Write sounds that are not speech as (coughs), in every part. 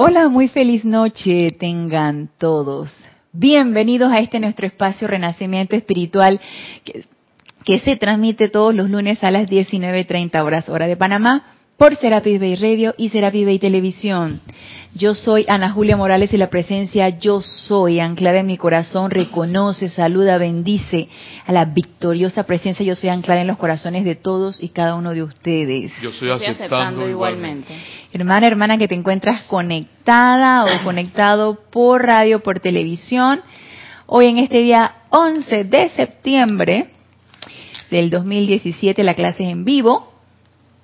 Hola, muy feliz noche tengan todos. Bienvenidos a este nuestro espacio Renacimiento Espiritual que, se transmite todos los lunes a las 19.30 horas hora de Panamá por Serapis Bay Radio y Serapis Bay Televisión. Yo soy Ana Julia Morales y la presencia Yo Soy, anclada en mi corazón, reconoce, saluda, bendice a la victoriosa presencia Yo Soy anclada en los corazones de todos y cada uno de ustedes. Yo estoy aceptando, igualmente. Hermana, hermana que te encuentras conectada o (coughs) conectado por radio, por televisión, hoy en este día 11 de septiembre del 2017, la clase es en vivo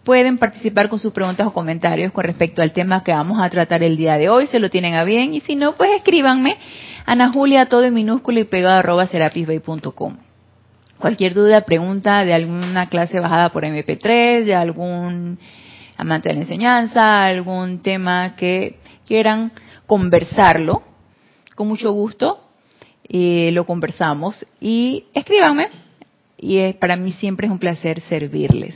pueden participar con sus preguntas o comentarios con respecto al tema que vamos a tratar el día de hoy, se lo tienen a bien, y si no, pues escríbanme, Ana Julia, todo en minúsculo y pegado arroba serapisbay.com. Cualquier duda, pregunta de alguna clase bajada por MP3, de algún amante de la enseñanza, algún tema que quieran conversarlo, con mucho gusto eh, lo conversamos y escríbanme y para mí siempre es un placer servirles.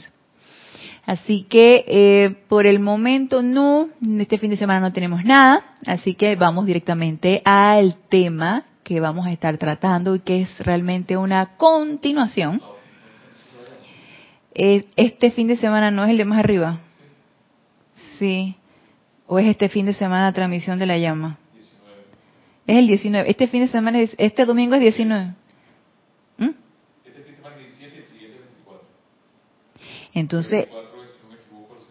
Así que eh, por el momento no, este fin de semana no tenemos nada, así que vamos directamente al tema que vamos a estar tratando y que es realmente una continuación. Eh, este fin de semana no es el de más arriba. Sí. ¿O es este fin de semana transmisión de la llama? Es el 19. Este fin de semana es, este domingo es 19. ¿Mm? Este fin de semana es 17 y el 24.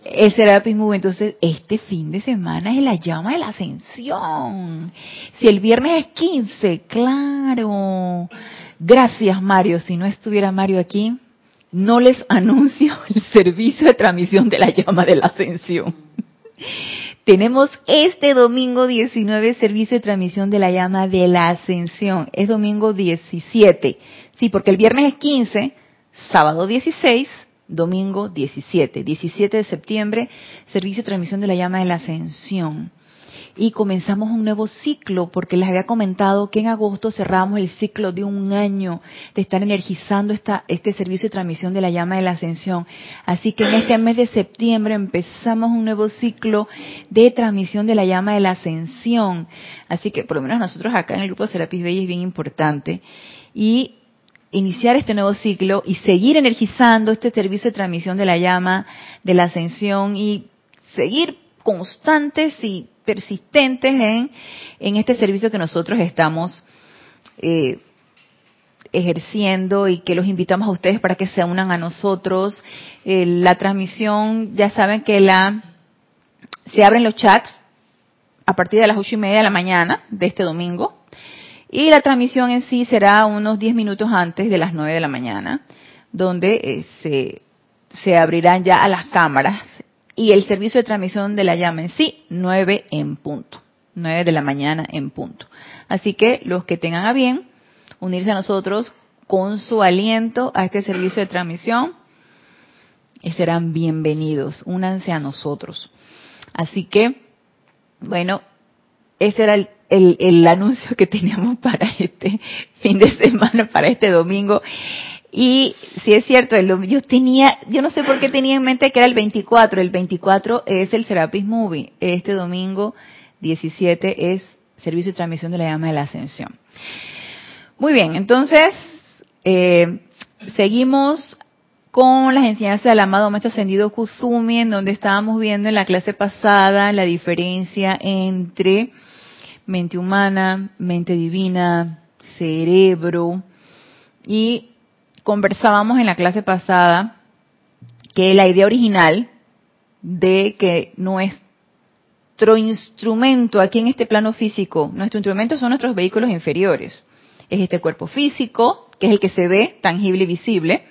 Entonces, el Serapis Move. Entonces, este fin de semana es la llama de la ascensión. Si el viernes es 15, claro. Gracias, Mario. Si no estuviera Mario aquí, no les (laughs) anuncio el servicio de transmisión de la llama de la ascensión. (laughs) Tenemos este domingo 19 servicio de transmisión de la llama de la ascensión. Es domingo 17. Sí, porque el viernes es 15, sábado 16 domingo 17, 17 de septiembre, servicio de transmisión de la llama de la ascensión. Y comenzamos un nuevo ciclo, porque les había comentado que en agosto cerramos el ciclo de un año de estar energizando esta, este servicio de transmisión de la llama de la ascensión. Así que en este mes de septiembre empezamos un nuevo ciclo de transmisión de la llama de la ascensión. Así que por lo menos nosotros acá en el grupo Serapis Bey es bien importante. Y iniciar este nuevo ciclo y seguir energizando este servicio de transmisión de la llama, de la ascensión y seguir constantes y persistentes en, en este servicio que nosotros estamos eh, ejerciendo y que los invitamos a ustedes para que se unan a nosotros. Eh, la transmisión, ya saben que la se abren los chats a partir de las ocho y media de la mañana de este domingo y la transmisión en sí será unos 10 minutos antes de las 9 de la mañana, donde eh, se, se abrirán ya a las cámaras y el servicio de transmisión de la llama en sí, 9 en punto, 9 de la mañana en punto. Así que los que tengan a bien unirse a nosotros con su aliento a este servicio de transmisión, serán bienvenidos, únanse a nosotros. Así que, bueno, ese era el el, anuncio que teníamos (laughs) para este fin de semana, para este domingo. Y si es cierto, yo tenía, yo no sé por qué tenía en mente que era el 24. El 24 es el Serapis Movie. Este domingo 17 es servicio de transmisión de la llama de la ascensión. Muy bien, entonces eh, seguimos con las enseñanzas del amado Maestro Ascendido Kuzumi, en donde estábamos viendo en la clase pasada la diferencia entre mente humana, mente divina, cerebro. Y conversábamos en la clase pasada que la idea original de que nuestro instrumento aquí en este plano físico, nuestro instrumento son nuestros vehículos inferiores. Es este cuerpo físico, que es el que se ve tangible y visible.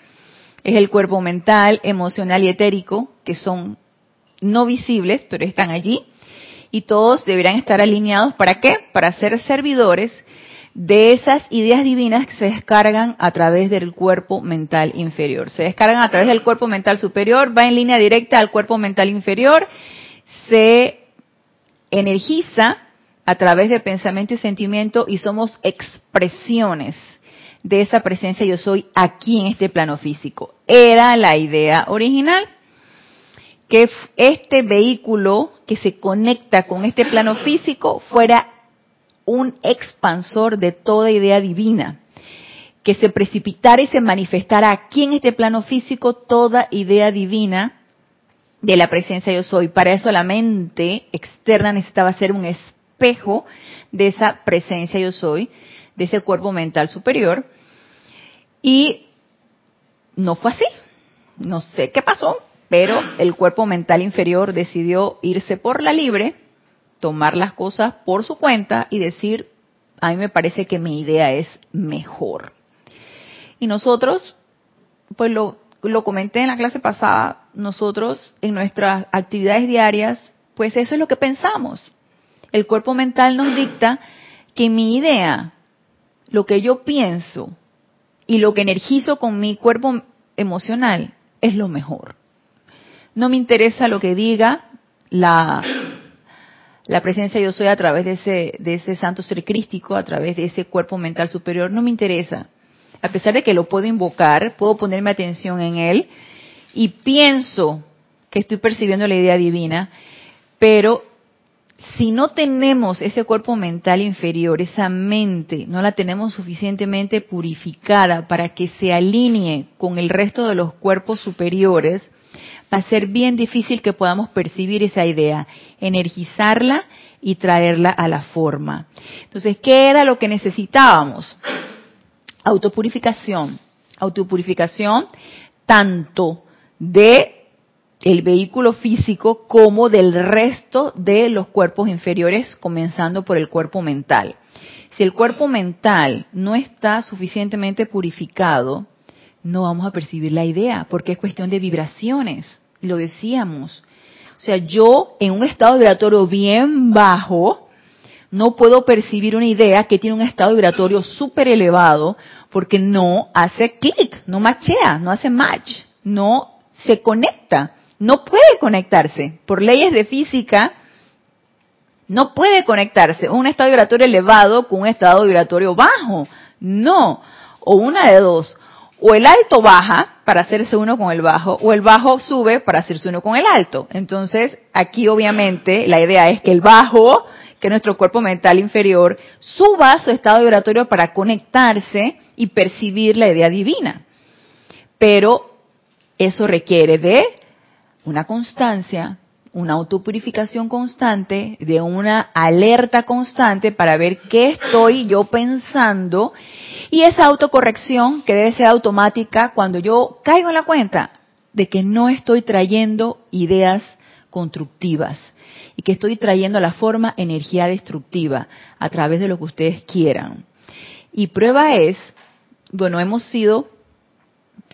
Es el cuerpo mental, emocional y etérico, que son no visibles, pero están allí y todos deberán estar alineados para qué? Para ser servidores de esas ideas divinas que se descargan a través del cuerpo mental inferior. Se descargan a través del cuerpo mental superior, va en línea directa al cuerpo mental inferior, se energiza a través de pensamiento y sentimiento y somos expresiones de esa presencia yo soy aquí en este plano físico. Era la idea original que este vehículo que se conecta con este plano físico fuera un expansor de toda idea divina, que se precipitara y se manifestara aquí en este plano físico toda idea divina de la presencia yo soy. Para eso la mente externa necesitaba ser un espejo de esa presencia yo soy, de ese cuerpo mental superior. Y no fue así. No sé qué pasó, pero el cuerpo mental inferior decidió irse por la libre, tomar las cosas por su cuenta y decir, a mí me parece que mi idea es mejor. Y nosotros, pues lo, lo comenté en la clase pasada, nosotros en nuestras actividades diarias, pues eso es lo que pensamos. El cuerpo mental nos dicta que mi idea, lo que yo pienso y lo que energizo con mi cuerpo emocional es lo mejor. No me interesa lo que diga la, presencia yo soy a través de ese, de ese santo ser crístico, a través de ese cuerpo mental superior, no me interesa. A pesar de que lo puedo invocar, puedo ponerme atención en él y pienso que estoy percibiendo la idea divina, pero si no tenemos ese cuerpo mental inferior, esa mente, no la tenemos suficientemente purificada para que se alinee con el resto de los cuerpos superiores, va a ser bien difícil que podamos percibir esa idea, energizarla y traerla a la forma. Entonces, ¿qué era lo que necesitábamos? Autopurificación. Autopurificación tanto de el vehículo físico como del resto de los cuerpos inferiores, comenzando por el cuerpo mental. Si el cuerpo mental no está suficientemente purificado, no vamos a percibir la idea, porque es cuestión de vibraciones, lo decíamos. O sea, yo en un estado vibratorio bien bajo, no puedo percibir una idea que tiene un estado vibratorio súper elevado, porque no hace clic, no machea, no hace match, no se conecta, no puede conectarse. Por leyes de física, no puede conectarse un estado vibratorio elevado con un estado vibratorio bajo. No. O una de dos o el alto baja para hacerse uno con el bajo, o el bajo sube para hacerse uno con el alto. Entonces, aquí obviamente la idea es que el bajo, que nuestro cuerpo mental inferior, suba su estado vibratorio para conectarse y percibir la idea divina. Pero eso requiere de una constancia, una autopurificación constante, de una alerta constante para ver qué estoy yo pensando y esa autocorrección que debe ser automática cuando yo caigo en la cuenta de que no estoy trayendo ideas constructivas y que estoy trayendo a la forma energía destructiva a través de lo que ustedes quieran. Y prueba es, bueno, hemos sido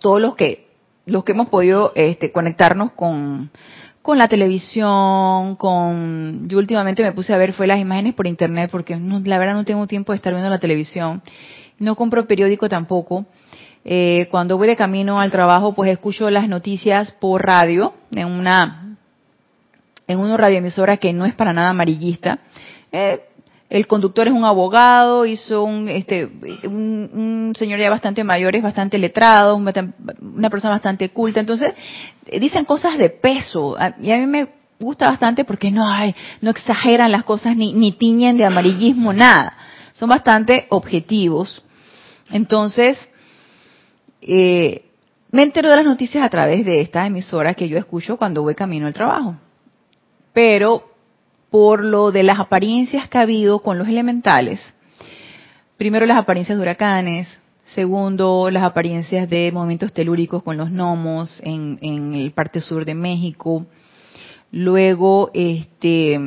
todos los que los que hemos podido este, conectarnos con con la televisión, con... Yo últimamente me puse a ver fue las imágenes por internet porque la verdad no tengo tiempo de estar viendo la televisión. No compro periódico tampoco. Eh, cuando voy de camino al trabajo, pues escucho las noticias por radio en una en una radioemisora que no es para nada amarillista. Eh, el conductor es un abogado, hizo un, este, un, señor ya bastante mayor, es bastante letrado, una persona bastante culta. Entonces, eh, dicen cosas de peso. Y a mí me gusta bastante porque no hay, no exageran las cosas ni, ni tiñen de amarillismo, nada. Son bastante objetivos. Entonces, eh, me entero de las noticias a través de esta emisora que yo escucho cuando voy camino al trabajo. Pero por lo de las apariencias que ha habido con los elementales. Primero las apariencias de huracanes, segundo las apariencias de movimientos telúricos con los gnomos en, en el parte sur de México, luego este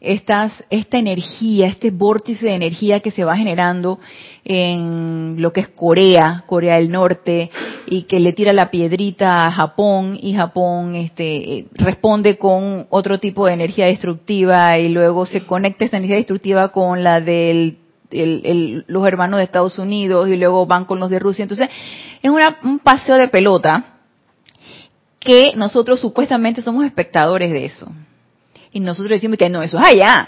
estas esta energía este vórtice de energía que se va generando en lo que es Corea Corea del Norte y que le tira la piedrita a Japón y Japón este responde con otro tipo de energía destructiva y luego se conecta esta energía destructiva con la del los hermanos de Estados Unidos y luego van con los de Rusia. Entonces es un paseo de pelota que nosotros supuestamente somos espectadores de eso. Y nosotros decimos que no, eso es allá.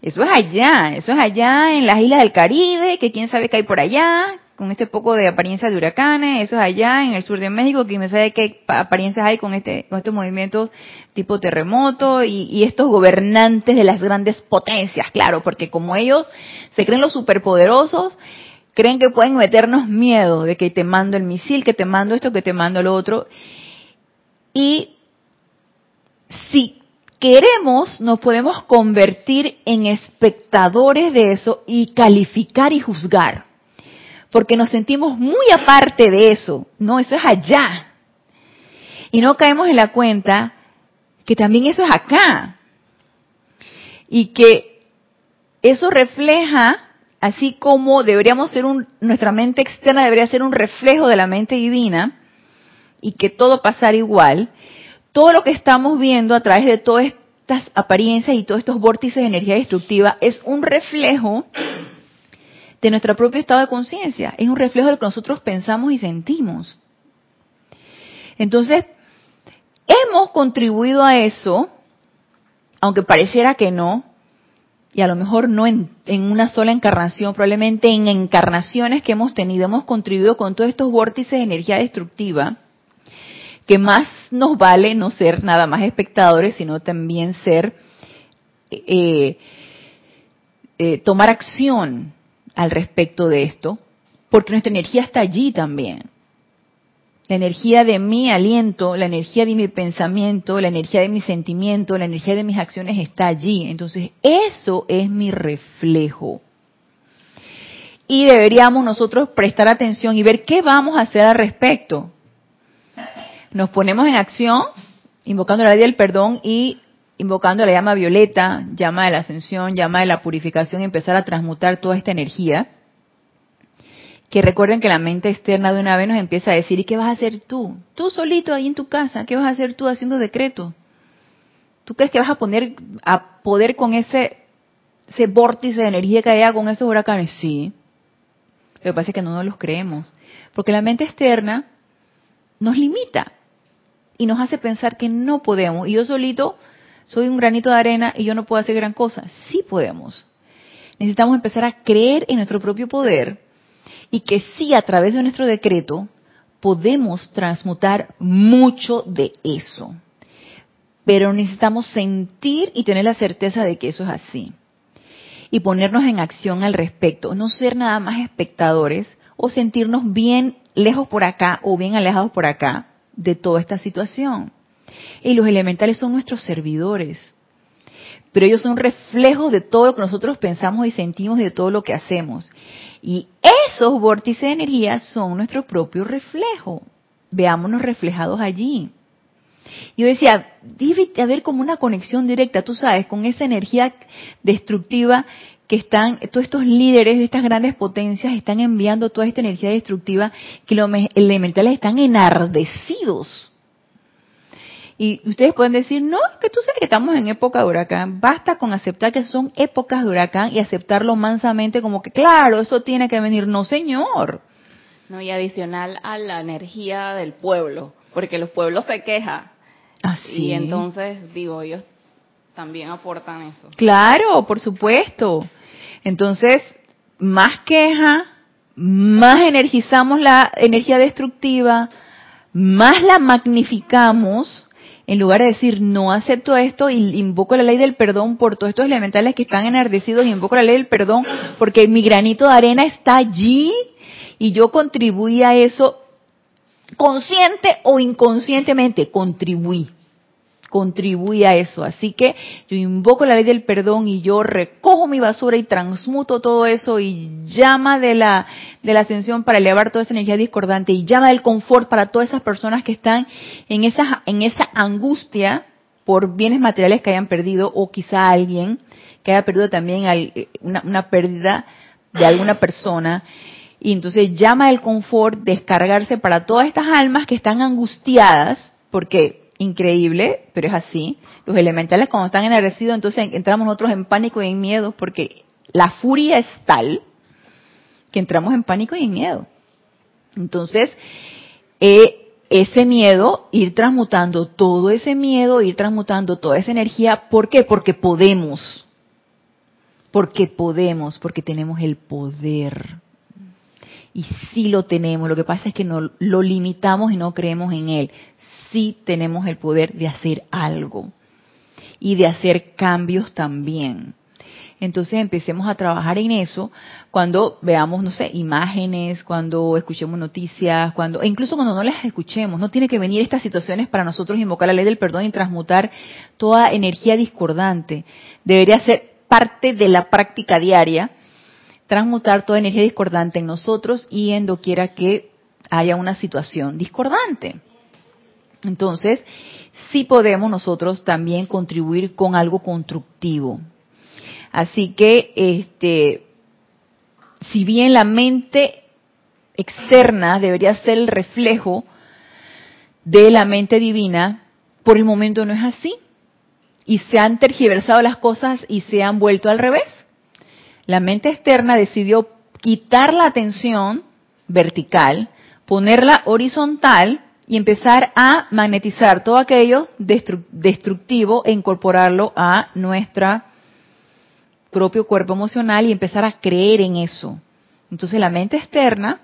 Eso es allá, eso es allá en las islas del Caribe, que quién sabe qué hay por allá, con este poco de apariencia de huracanes, eso es allá en el sur de México, que me sabe qué apariencias hay con este con estos movimientos tipo terremoto y, y, estos gobernantes de las grandes potencias, claro, porque como ellos se creen los superpoderosos, creen que pueden meternos miedo de que te mando el misil, que te mando esto, que te mando lo otro. Y si queremos, nos podemos convertir en espectadores de eso y calificar y juzgar porque nos sentimos muy aparte de eso. No, eso es allá. Y no caemos en la cuenta que también eso es acá. Y que eso refleja, así como deberíamos ser un, nuestra mente externa debería ser un reflejo de la mente divina, y que todo pasara igual, todo lo que estamos viendo a través de todas estas apariencias y todos estos vórtices de energía destructiva es un reflejo de nuestro propio estado de conciencia, es un reflejo de lo que nosotros pensamos y sentimos. Entonces, hemos contribuido a eso, aunque pareciera que no, y a lo mejor no en, una sola encarnación, probablemente en encarnaciones que hemos tenido, hemos contribuido con todos estos vórtices de energía destructiva, que más nos vale no ser nada más espectadores, sino también ser, eh, eh, tomar acción al respecto de esto, porque nuestra energía está allí también. La energía de mi aliento, la energía de mi pensamiento, la energía de mi sentimiento, la energía de mis acciones está allí. Entonces, eso es mi reflejo. Y deberíamos nosotros prestar atención y ver qué vamos a hacer al respecto. Nos ponemos en acción, invocando la ley del perdón y invocando la llama violeta, llama de la ascensión, llama de la purificación, empezar a transmutar toda esta energía. Que recuerden que la mente externa de una vez nos empieza a decir, ¿y qué vas a hacer tú? Tú solito ahí en tu casa, ¿qué vas a hacer tú haciendo decreto? ¿Tú crees que vas a poner a poder con ese, ese vórtice de energía que hay con esos huracanes? Sí. Lo que pasa es que no nos los creemos. Porque la mente externa nos limita y nos hace pensar que no podemos. Y yo solito soy un granito de arena y yo no puedo hacer gran cosa. Sí podemos. Necesitamos empezar a creer en nuestro propio poder y que sí, a través de nuestro decreto, podemos transmutar mucho de eso. Pero necesitamos sentir y tener la certeza de que eso es así. Y ponernos en acción al respecto. No ser nada más espectadores o sentirnos bien lejos por acá o bien alejados por acá de toda esta situación. Y los elementales son nuestros servidores. Pero ellos son reflejos de todo lo que nosotros pensamos y sentimos y de todo lo que hacemos. Y esos vórtices de energía son nuestro propio reflejo. Veámonos reflejados allí. Yo decía, debe haber como una conexión directa, tú sabes, con esa energía destructiva que están, todos estos líderes de estas grandes potencias están enviando toda esta energía destructiva que los elementales están enardecidos y ustedes pueden decir, no, que tú sabes que estamos en época de huracán. Basta con aceptar que son épocas de huracán y aceptarlo mansamente como que, claro, eso tiene que venir. No, señor. No, y adicional a la energía del pueblo, porque los pueblos se quejan. Así. Y entonces, digo, ellos también aportan eso. Claro, por supuesto. Entonces, más queja, más energizamos la energía destructiva, más la magnificamos en lugar de decir no acepto esto y invoco la ley del perdón por todos estos elementales que están enardecidos y invoco la ley del perdón porque mi granito de arena está allí y yo contribuí a eso consciente o inconscientemente, contribuí contribuye a eso. Así que yo invoco la ley del perdón y yo recojo mi basura y transmuto todo eso y llama de la, de la ascensión para elevar toda esa energía discordante y llama del confort para todas esas personas que están en esa, en esa angustia por bienes materiales que hayan perdido o quizá alguien que haya perdido también eh, una, una pérdida de alguna persona. Y entonces llama el confort descargarse para todas estas almas que están angustiadas porque increíble, pero es así. Los elementales cuando están enardecidos, entonces entramos nosotros en pánico y en miedo, porque la furia es tal que entramos en pánico y en miedo. Entonces, eh, ese miedo, ir transmutando todo ese miedo, ir transmutando toda esa energía, ¿por qué? Porque podemos. Porque podemos, porque tenemos el poder. Y sí lo tenemos, lo que pasa es que no, lo limitamos y no creemos en él. Sí tenemos el poder de hacer algo y de hacer cambios también. Entonces empecemos a trabajar en eso cuando veamos, no sé, imágenes, cuando escuchemos noticias, cuando, e incluso cuando no las escuchemos. No tiene que venir estas situaciones para nosotros invocar la ley del perdón y transmutar toda energía discordante. Debería ser parte de la práctica diaria, transmutar toda energía discordante en nosotros y en doquiera que haya una situación discordante. Entonces, sí podemos nosotros también contribuir con algo constructivo. Así que, este, si bien la mente externa debería ser el reflejo de la mente divina, por el momento no es así. Y se han tergiversado las cosas y se han vuelto al revés. La mente externa decidió quitar la atención vertical, ponerla horizontal y empezar a magnetizar todo aquello destructivo e incorporarlo a nuestra propio cuerpo emocional y empezar a creer en eso. Entonces la mente externa,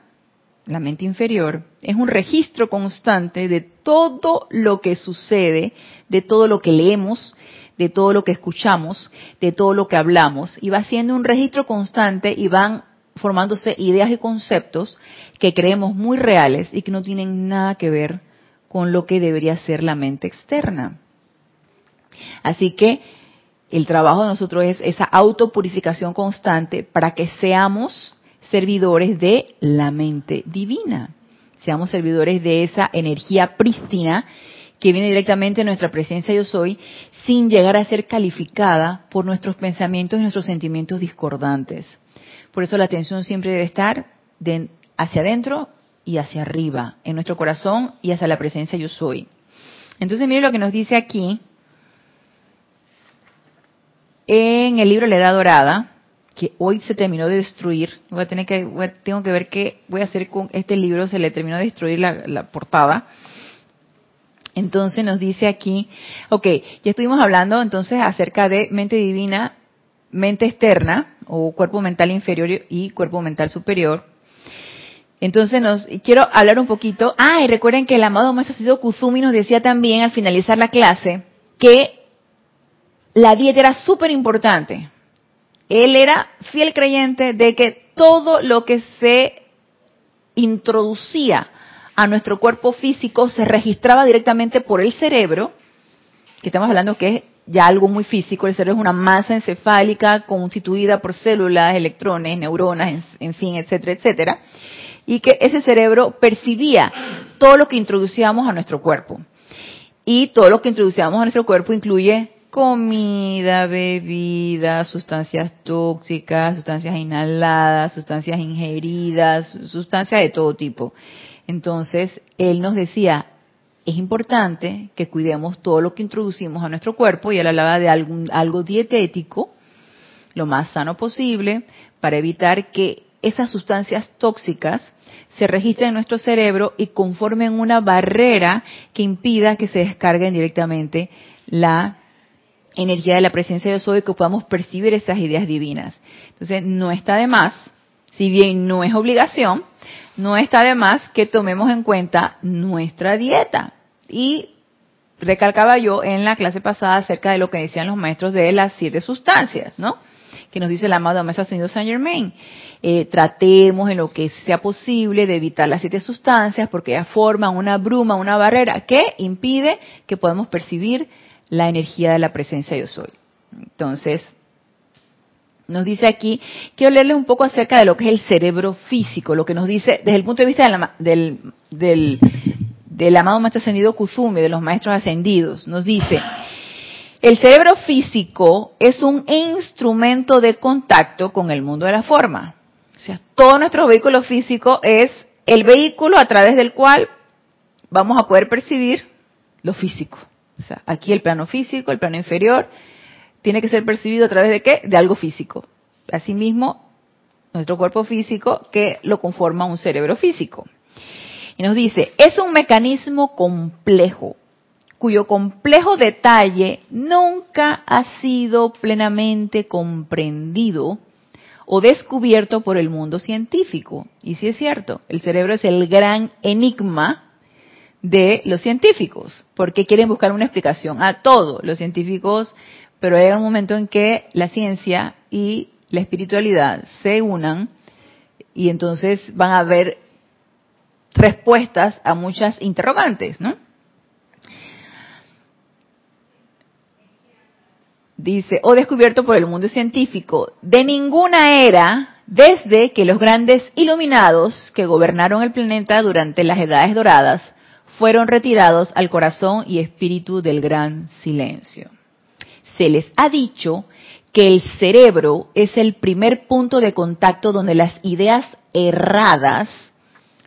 la mente inferior, es un registro constante de todo lo que sucede, de todo lo que leemos, de todo lo que escuchamos, de todo lo que hablamos, y va siendo un registro constante y van formándose ideas y conceptos que creemos muy reales y que no tienen nada que ver con lo que debería ser la mente externa. Así que el trabajo de nosotros es esa autopurificación constante para que seamos servidores de la mente divina, seamos servidores de esa energía prístina que viene directamente de nuestra presencia yo soy, sin llegar a ser calificada por nuestros pensamientos y nuestros sentimientos discordantes. Por eso la atención siempre debe estar de hacia adentro y hacia arriba, en nuestro corazón y hacia la presencia yo soy. Entonces mire lo que nos dice aquí en el libro La Edad Dorada, que hoy se terminó de destruir, voy a tener que, tengo que ver qué voy a hacer con este libro, se le terminó de destruir la, portada. Entonces nos dice aquí, ok, ya estuvimos hablando entonces acerca de mente divina, mente externa, o cuerpo mental inferior y cuerpo mental superior. Entonces nos quiero hablar un poquito. Ah, y recuerden que el amado maestro Sido Kuzumi nos decía también al finalizar la clase que la dieta era súper importante. Él era fiel creyente de que todo lo que se introducía a nuestro cuerpo físico se registraba directamente por el cerebro, que estamos hablando que es ya algo muy físico, el cerebro es una masa encefálica constituida por células, electrones, neuronas, en, fin, etcétera, etcétera, y que ese cerebro percibía todo lo que introducíamos a nuestro cuerpo. Y todo lo que introducíamos a nuestro cuerpo incluye comida, bebida, sustancias tóxicas, sustancias inhaladas, sustancias ingeridas, sustancias de todo tipo. Entonces, él nos decía, es importante que cuidemos todo lo que introducimos a nuestro cuerpo y él hablaba de algún, algo dietético, lo más sano posible, para evitar que esas sustancias tóxicas se registren en nuestro cerebro y conformen una barrera que impida que se descarguen directamente la energía de la presencia de soy que podamos percibir esas ideas divinas. Entonces, no está de más, si bien no es obligación, no está de más que tomemos en cuenta nuestra dieta. Y recalcaba yo en la clase pasada acerca de lo que decían los maestros de las siete sustancias, ¿no? Que nos dice el amado maestro ascendido Saint Germain. Eh, tratemos en lo que sea posible de evitar las siete sustancias porque ellas forman una bruma, una barrera que impide que podamos percibir la energía de la presencia yo soy. Entonces, nos dice aquí, quiero leerles un poco acerca de lo que es el cerebro físico, lo que nos dice desde el punto de vista del, del, amado maestro ascendido Kuzumi, de los maestros ascendidos. Nos dice, el cerebro físico es un instrumento de contacto con el mundo de la forma. O sea, todo nuestro vehículo físico es el vehículo a través del cual vamos a poder percibir lo físico. O sea, aquí el plano físico, el plano inferior, tiene que ser percibido a través de qué? De algo físico. Asimismo, nuestro cuerpo físico que lo conforma un cerebro físico. Y nos dice, es un mecanismo complejo, cuyo complejo detalle nunca ha sido plenamente comprendido o descubierto por el mundo científico. Y sí es cierto, el cerebro es el gran enigma de los científicos, porque quieren buscar una explicación a todo los científicos, pero hay un momento en que la ciencia y la espiritualidad se unan y entonces van a haber respuestas a muchas interrogantes, ¿no? Dice, o descubierto por el mundo científico, de ninguna era, desde que los grandes iluminados que gobernaron el planeta durante las edades doradas fueron retirados al corazón y espíritu del gran silencio. Se les ha dicho que el cerebro es el primer punto de contacto donde las ideas erradas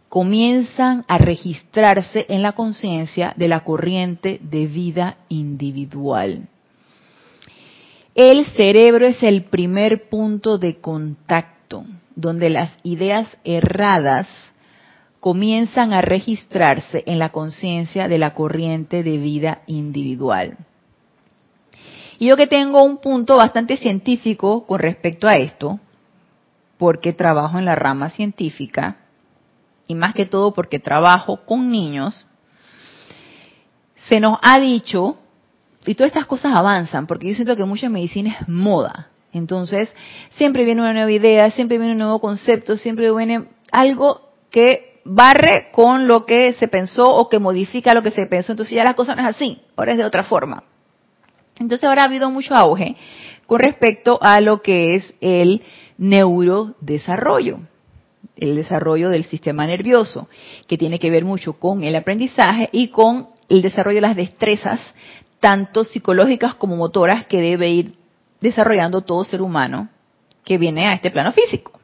comienzan a registrarse en la conciencia de la corriente de vida individual. El cerebro es el primer punto de contacto donde las ideas erradas comienzan a registrarse en la conciencia de la corriente de vida individual. Y yo que tengo un punto bastante científico con respecto a esto, porque trabajo en la rama científica, y más que todo porque trabajo con niños, se nos ha dicho, y todas estas cosas avanzan, porque yo siento que mucha medicina es moda. Entonces, siempre viene una nueva idea, siempre viene un nuevo concepto, siempre viene algo que barre con lo que se pensó o que modifica lo que se pensó. Entonces ya las cosas no es así, ahora es de otra forma. Entonces ahora ha habido mucho auge con respecto a lo que es el neurodesarrollo, el desarrollo del sistema nervioso, que tiene que ver mucho con el aprendizaje y con el desarrollo de las destrezas, tanto psicológicas como motoras, que debe ir desarrollando todo ser humano que viene a este plano físico.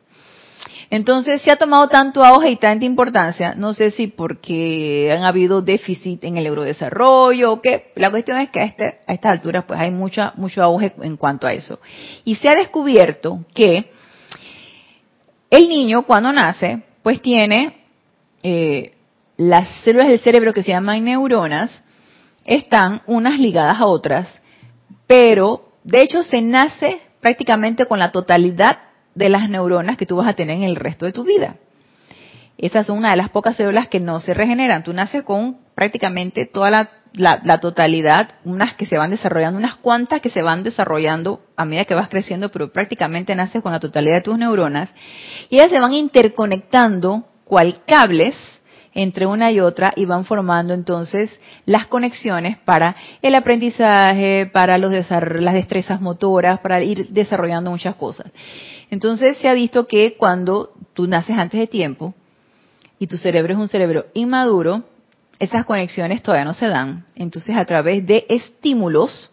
Entonces se ha tomado tanto auge y tanta importancia, no sé si porque han habido déficit en el eurodesarrollo o qué. La cuestión es que a, este, a estas alturas pues hay mucha, mucho auge en cuanto a eso. Y se ha descubierto que el niño cuando nace pues tiene eh, las células del cerebro que se llaman neuronas, están unas ligadas a otras, pero de hecho se nace prácticamente con la totalidad de las neuronas que tú vas a tener en el resto de tu vida. Esas son una de las pocas células que no se regeneran. Tú naces con prácticamente toda la, totalidad, unas que se van desarrollando, unas cuantas que se van desarrollando a medida que vas creciendo, pero prácticamente naces con la totalidad de tus neuronas. Y ellas se van interconectando cual cables entre una y otra y van formando entonces las conexiones para el aprendizaje, para los las destrezas motoras, para ir desarrollando muchas cosas. Entonces se ha visto que cuando tú naces antes de tiempo y tu cerebro es un cerebro inmaduro, esas conexiones todavía no se dan. Entonces a través de estímulos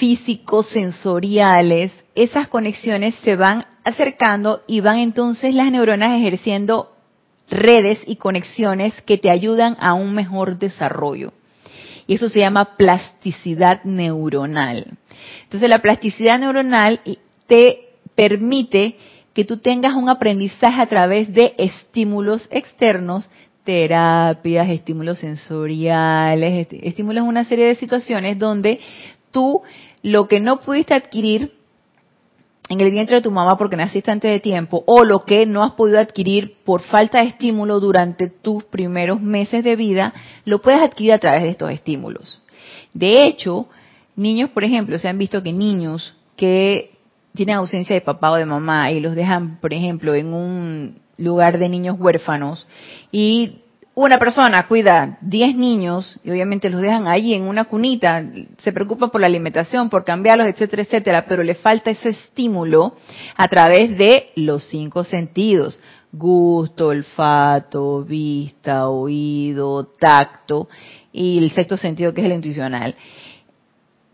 físicos, sensoriales, esas conexiones se van acercando y van entonces las neuronas ejerciendo redes y conexiones que te ayudan a un mejor desarrollo. Y eso se llama plasticidad neuronal. Entonces la plasticidad neuronal te permite que tú tengas un aprendizaje a través de estímulos externos, terapias, estímulos sensoriales, estímulos una serie de situaciones donde tú lo que no pudiste adquirir en el vientre de tu mamá porque naciste antes de tiempo o lo que no has podido adquirir por falta de estímulo durante tus primeros meses de vida, lo puedes adquirir a través de estos estímulos. De hecho, niños, por ejemplo, se han visto que niños que tienen ausencia de papá o de mamá y los dejan, por ejemplo, en un lugar de niños huérfanos y una persona cuida 10 niños y obviamente los dejan ahí en una cunita, se preocupa por la alimentación, por cambiarlos, etcétera, etcétera, pero le falta ese estímulo a través de los cinco sentidos, gusto, olfato, vista, oído, tacto y el sexto sentido que es el intuicional.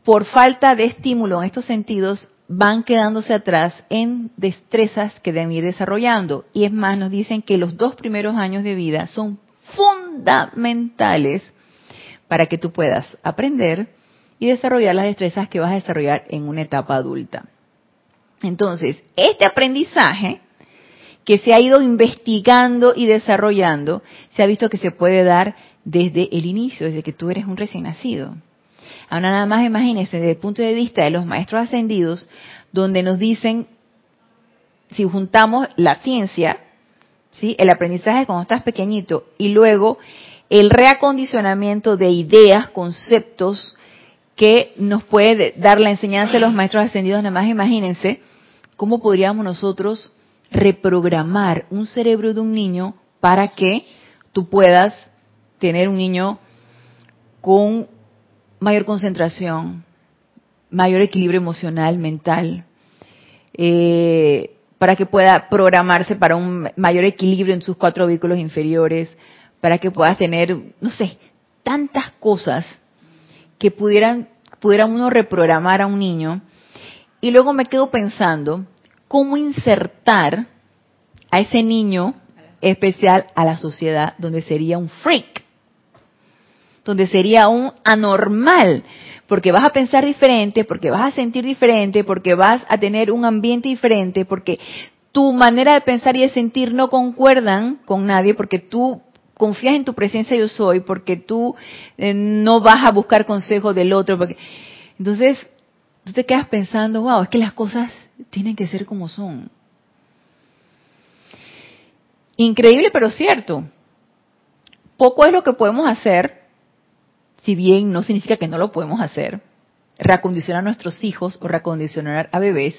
Por falta de estímulo en estos sentidos, van quedándose atrás en destrezas que deben ir desarrollando. Y es más, nos dicen que los dos primeros años de vida son fundamentales para que tú puedas aprender y desarrollar las destrezas que vas a desarrollar en una etapa adulta. Entonces, este aprendizaje que se ha ido investigando y desarrollando, se ha visto que se puede dar desde el inicio, desde que tú eres un recién nacido. Ahora nada más imagínense desde el punto de vista de los maestros ascendidos, donde nos dicen si juntamos la ciencia, ¿sí? el aprendizaje cuando estás pequeñito y luego el reacondicionamiento de ideas, conceptos que nos puede dar la enseñanza de los maestros ascendidos, nada más imagínense cómo podríamos nosotros reprogramar un cerebro de un niño para que tú puedas tener un niño con mayor concentración, mayor equilibrio emocional, mental, eh, para que pueda programarse para un mayor equilibrio en sus cuatro vehículos inferiores, para que puedas tener, no sé, tantas cosas que pudieran, pudiera uno reprogramar a un niño. Y luego me quedo pensando cómo insertar a ese niño especial a la sociedad donde sería un freak, donde sería un anormal, porque vas a pensar diferente, porque vas a sentir diferente, porque vas a tener un ambiente diferente, porque tu manera de pensar y de sentir no concuerdan con nadie, porque tú confías en tu presencia yo soy, porque tú eh, no vas a buscar consejo del otro, porque entonces tú te quedas pensando, wow, es que las cosas tienen que ser como son. Increíble pero cierto. Poco es lo que podemos hacer, si bien no significa que no lo podemos hacer, reacondicionar a nuestros hijos o reacondicionar a bebés,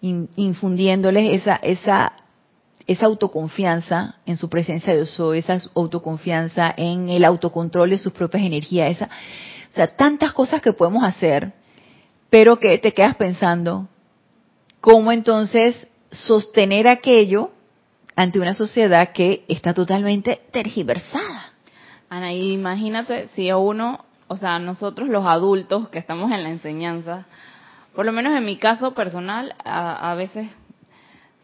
infundiéndoles esa, esa, esa autoconfianza en su presencia de soy, esa autoconfianza en el autocontrol de sus propias energías, esa, o sea, tantas cosas que podemos hacer, pero que te quedas pensando, ¿cómo entonces sostener aquello ante una sociedad que está totalmente tergiversada. Ana, imagínate si uno, o sea, nosotros los adultos que estamos en la enseñanza, por lo menos en mi caso personal, a, veces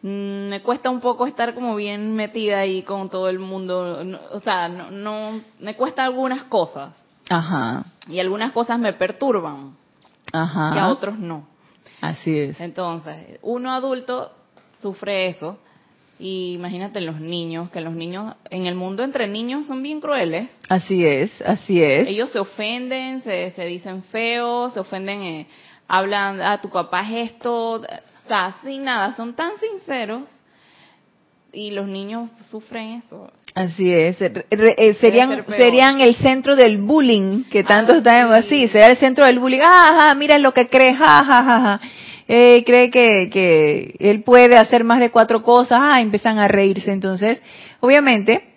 mm, me cuesta un poco estar como bien metida ahí con todo el mundo, o sea, no, no, me cuesta algunas cosas. Ajá. Y algunas cosas me perturban. Ajá. Y a otros no. Así es. Entonces, uno adulto sufre eso y imagínate los niños, que los niños, en el mundo entre niños son bien crueles. Así es, así es. Ellos se ofenden, se, se dicen feos, se ofenden, eh, hablan, a ah, tu papá es esto, o sea, sin nada, son tan sinceros y los niños sufren eso. Así es, eh, serían serían el centro del bullying que tanto ah, así, sería el centro del bullying. Ah, mira lo que crees, ja, eh, cree que, que él puede hacer más de cuatro cosas, ah, empiezan a reírse. Entonces, obviamente,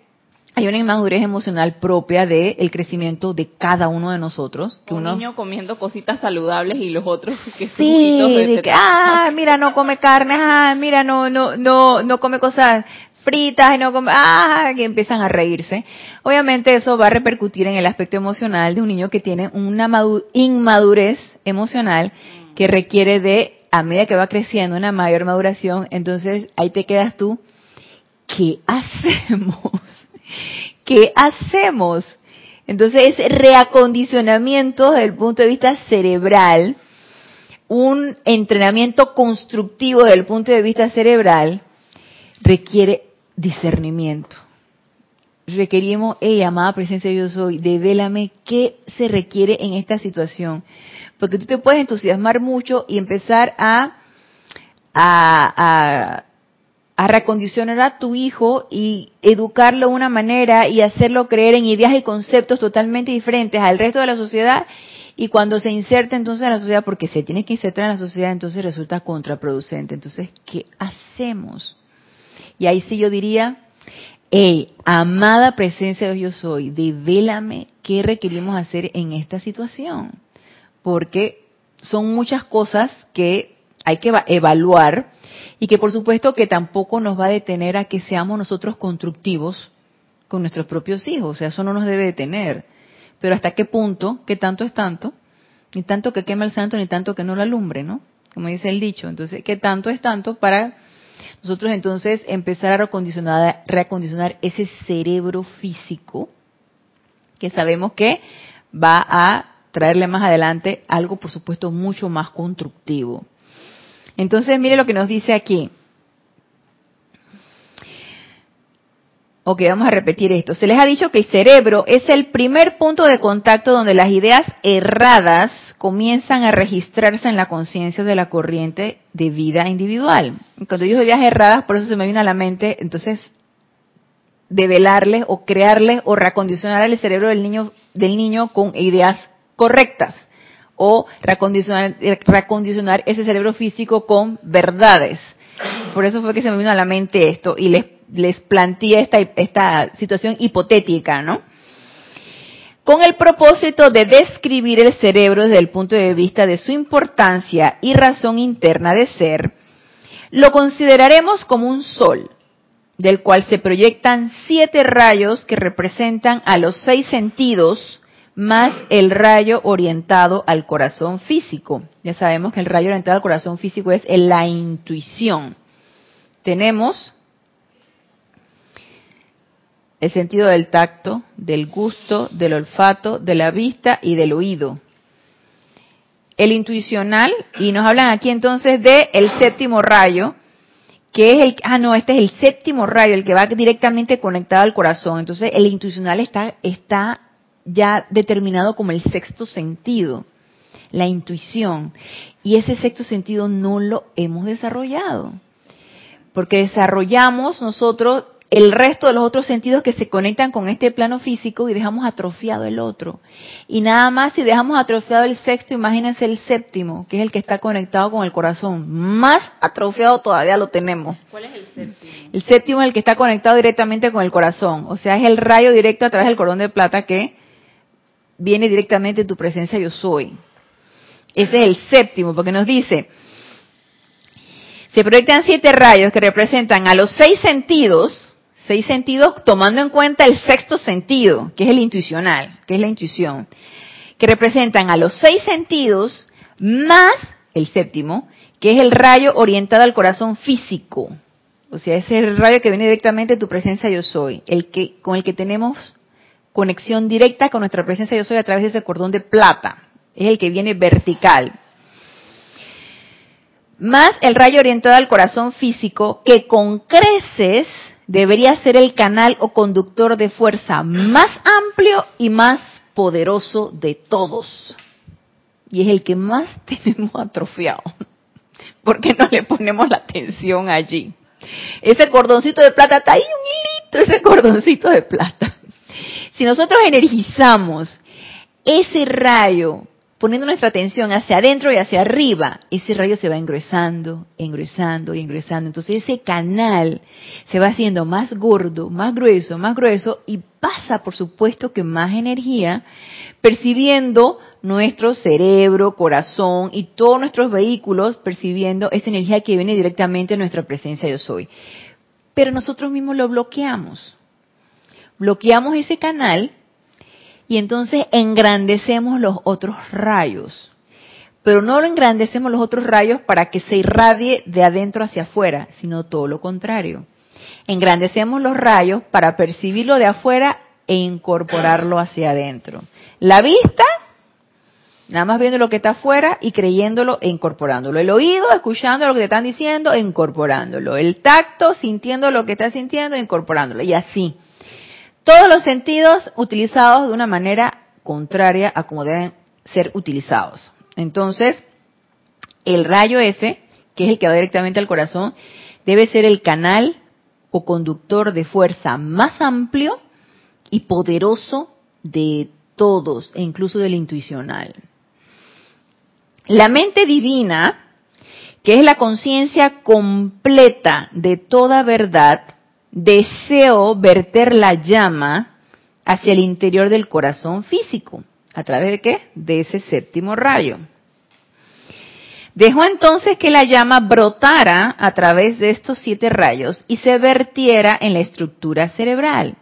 hay una inmadurez emocional propia del crecimiento de cada uno de nosotros. Que un niño comiendo cositas saludables y los otros que sí, de que, ah, mira, no come carne, ah, mira, no, no, no, no come cosas fritas y no come, ah, que empiezan a reírse. Obviamente eso va a repercutir en el aspecto emocional de un niño que tiene una inmadurez emocional que requiere de a medida que va creciendo una mayor maduración, entonces ahí te quedas tú, ¿qué hacemos? (laughs) ¿Qué hacemos? Entonces ese reacondicionamiento desde el punto de vista cerebral, un entrenamiento constructivo desde el punto de vista cerebral, requiere discernimiento. Requerimos, ella, amada presencia yo soy, devélame qué se requiere en esta situación porque tú te puedes entusiasmar mucho y empezar a, a, a, recondicionar a tu hijo y educarlo de una manera y hacerlo creer en ideas y conceptos totalmente diferentes al resto de la sociedad y cuando se inserta entonces en la sociedad, porque se tiene que insertar en la sociedad, entonces resulta contraproducente. Entonces, ¿qué hacemos? Y ahí sí yo diría, hey, amada presencia de Dios yo soy, devélame qué requerimos hacer en esta situación porque son muchas cosas que hay que evaluar y que por supuesto que tampoco nos va a detener a que seamos nosotros constructivos con nuestros propios hijos, o sea, eso no nos debe detener. Pero hasta qué punto, qué tanto es tanto, ni tanto que queme el santo, ni tanto que no lo alumbre, ¿no? Como dice el dicho. Entonces, qué tanto es tanto para nosotros entonces empezar a reacondicionar, reacondicionar ese cerebro físico que sabemos que va a traerle más adelante algo, por supuesto, mucho más constructivo. Entonces, mire lo que nos dice aquí. Ok, vamos a repetir esto. Se les ha dicho que el cerebro es el primer punto de contacto donde las ideas erradas comienzan a registrarse en la conciencia de la corriente de vida individual. Cuando digo ideas erradas, por eso se me vino a la mente, entonces, develarles o crearles o reacondicionar el cerebro del niño, del niño con ideas correctas o reacondicionar, reacondicionar ese cerebro físico con verdades. Por eso fue que se me vino a la mente esto y les, les planteé esta, esta situación hipotética, ¿no? Con el propósito de describir el cerebro desde el punto de vista de su importancia y razón interna de ser, lo consideraremos como un sol, del cual se proyectan siete rayos que representan a los seis sentidos más el rayo orientado al corazón físico. Ya sabemos que el rayo orientado al corazón físico es la intuición. Tenemos el sentido del tacto, del gusto, del olfato, de la vista y del oído. El intuicional, y nos hablan aquí entonces de el séptimo rayo, que es el, ah no, este es el séptimo rayo, el que va directamente conectado al corazón. Entonces el intuicional está, está ya determinado como el sexto sentido, la intuición. Y ese sexto sentido no lo hemos desarrollado. Porque desarrollamos nosotros el resto de los otros sentidos que se conectan con este plano físico y dejamos atrofiado el otro. Y nada más si dejamos atrofiado el sexto, imagínense el séptimo, que es el que está conectado con el corazón. Más atrofiado todavía lo tenemos. ¿Cuál es el séptimo? El séptimo es el que está conectado directamente con el corazón. O sea, es el rayo directo a través del cordón de plata que viene directamente de tu presencia yo soy. Ese es el séptimo, porque nos dice, se proyectan siete rayos que representan a los seis sentidos, seis sentidos tomando en cuenta el sexto sentido, que es el intuicional, que es la intuición, que representan a los seis sentidos más el séptimo, que es el rayo orientado al corazón físico. O sea, ese es el rayo que viene directamente de tu presencia yo soy, el que con el que tenemos conexión directa con nuestra presencia yo soy a través de ese cordón de plata. Es el que viene vertical. Más el rayo orientado al corazón físico, que con creces debería ser el canal o conductor de fuerza más amplio y más poderoso de todos. Y es el que más (laughs) tenemos atrofiado. Porque no le ponemos la atención allí. Ese cordoncito de plata está ahí un hilito, ese cordoncito de plata. Si nosotros energizamos ese rayo, poniendo nuestra atención hacia adentro y hacia arriba, ese rayo se va engruesando, engruesando y engruesando. Entonces ese canal se va haciendo más gordo, más grueso, más grueso y pasa, por supuesto, que más energía, percibiendo nuestro cerebro, corazón y todos nuestros vehículos, percibiendo esa energía que viene directamente de nuestra presencia yo soy. Pero nosotros mismos lo bloqueamos bloqueamos ese canal y entonces engrandecemos los otros rayos. Pero no lo engrandecemos los otros rayos para que se irradie de adentro hacia afuera, sino todo lo contrario. Engrandecemos los rayos para percibirlo de afuera e incorporarlo hacia adentro. La vista, nada más viendo lo que está afuera y creyéndolo e incorporándolo. El oído, escuchando lo que te están diciendo e incorporándolo. El tacto, sintiendo lo que estás sintiendo e incorporándolo. Y así todos los sentidos utilizados de una manera contraria a como deben ser utilizados. Entonces, el rayo ese, que es el que va directamente al corazón, debe ser el canal o conductor de fuerza más amplio y poderoso de todos, e incluso del intuicional. La mente divina, que es la conciencia completa de toda verdad, deseo verter la llama hacia el interior del corazón físico. ¿A través de qué? De ese séptimo rayo. Dejó entonces que la llama brotara a través de estos siete rayos y se vertiera en la estructura cerebral,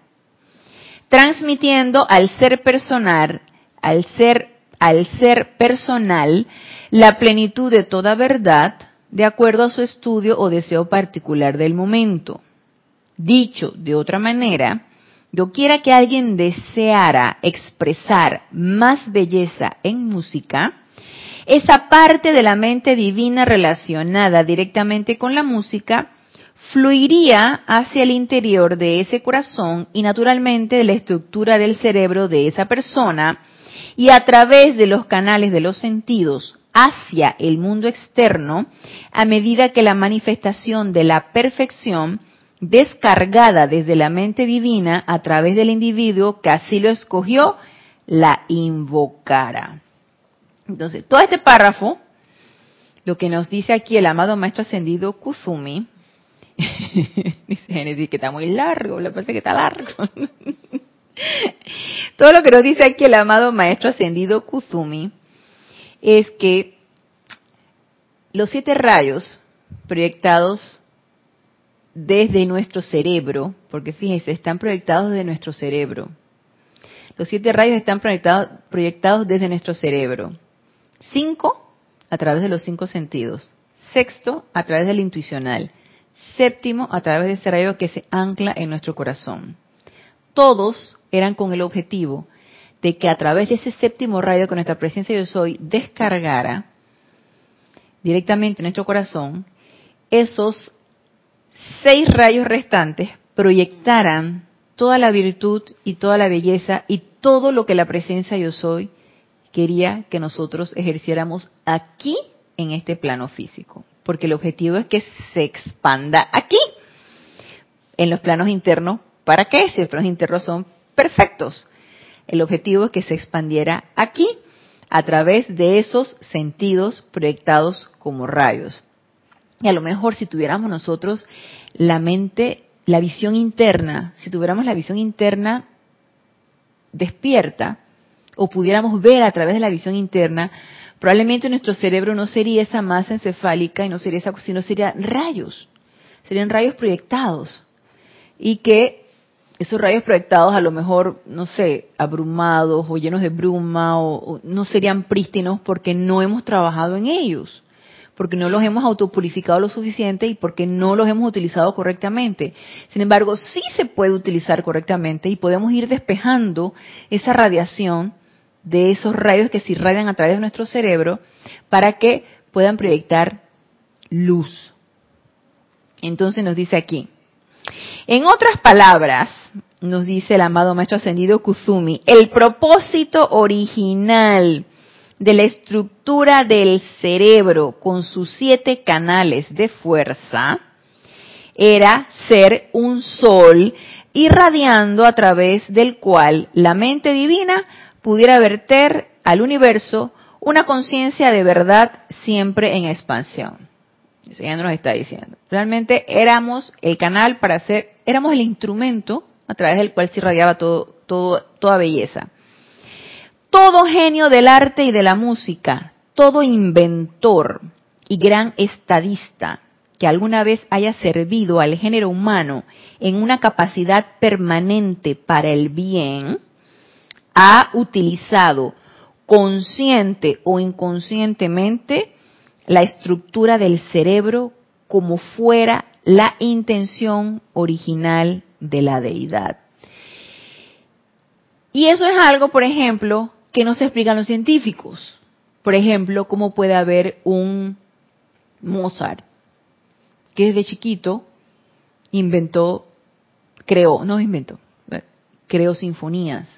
transmitiendo al ser personal, al ser, al ser personal, la plenitud de toda verdad, de acuerdo a su estudio o deseo particular del momento. Dicho de otra manera, yo quiera que alguien deseara expresar más belleza en música, esa parte de la mente divina relacionada directamente con la música fluiría hacia el interior de ese corazón y naturalmente de la estructura del cerebro de esa persona y a través de los canales de los sentidos hacia el mundo externo a medida que la manifestación de la perfección descargada desde la mente divina a través del individuo que así lo escogió, la invocara. Entonces, todo este párrafo, lo que nos dice aquí el amado Maestro Ascendido Kuzumi, (laughs) dice Genesis que está muy largo, le parece que está largo. (laughs) todo lo que nos dice aquí el amado Maestro Ascendido Kuzumi es que los siete rayos proyectados desde nuestro cerebro, porque fíjense, están proyectados desde nuestro cerebro. Los siete rayos están proyectados, desde nuestro cerebro. Cinco, a través de los cinco sentidos. Sexto, a través del intuicional. Séptimo, a través de ese rayo que se ancla en nuestro corazón. Todos eran con el objetivo de que a través de ese séptimo rayo que nuestra presencia yo soy descargara directamente en nuestro corazón, esos seis rayos restantes proyectaran toda la virtud y toda la belleza y todo lo que la presencia yo soy quería que nosotros ejerciéramos aquí en este plano físico, porque el objetivo es que se expanda aquí, en los planos internos. ¿Para qué? Si los planos internos son perfectos. El objetivo es que se expandiera aquí a través de esos sentidos proyectados como rayos. Y a lo mejor si tuviéramos nosotros la mente, la visión interna, si tuviéramos la visión interna despierta, o pudiéramos ver a través de la visión interna, probablemente nuestro cerebro no sería esa masa encefálica y no sería esa, sino serían rayos, serían rayos proyectados. Y que esos rayos proyectados a lo mejor, no sé, abrumados o llenos de bruma o no serían prístinos porque no hemos trabajado en ellos porque no los hemos autopurificado lo suficiente y porque no los hemos utilizado correctamente. Sin embargo, sí se puede utilizar correctamente y podemos ir despejando esa radiación de esos rayos que se irradian a través de nuestro cerebro para que puedan proyectar luz. Entonces nos dice aquí, en otras palabras, nos dice el amado Maestro Ascendido Kuzumi, el propósito original de la estructura del cerebro con sus siete canales de fuerza era ser un sol irradiando a través del cual la mente divina pudiera verter al universo una conciencia de verdad siempre en expansión. Eso nos está diciendo. Realmente éramos el canal para hacer, éramos el instrumento a través del cual se irradiaba todo, todo, toda belleza todo genio del arte y de la música, todo inventor y gran estadista que alguna vez haya servido al género humano en una capacidad permanente para el bien, ha utilizado consciente o inconscientemente la estructura del cerebro como fuera la intención original de la deidad. Y eso es algo, por ejemplo, que no se explican los científicos. Por ejemplo, cómo puede haber un Mozart que desde chiquito inventó, creó, no inventó, creó sinfonías.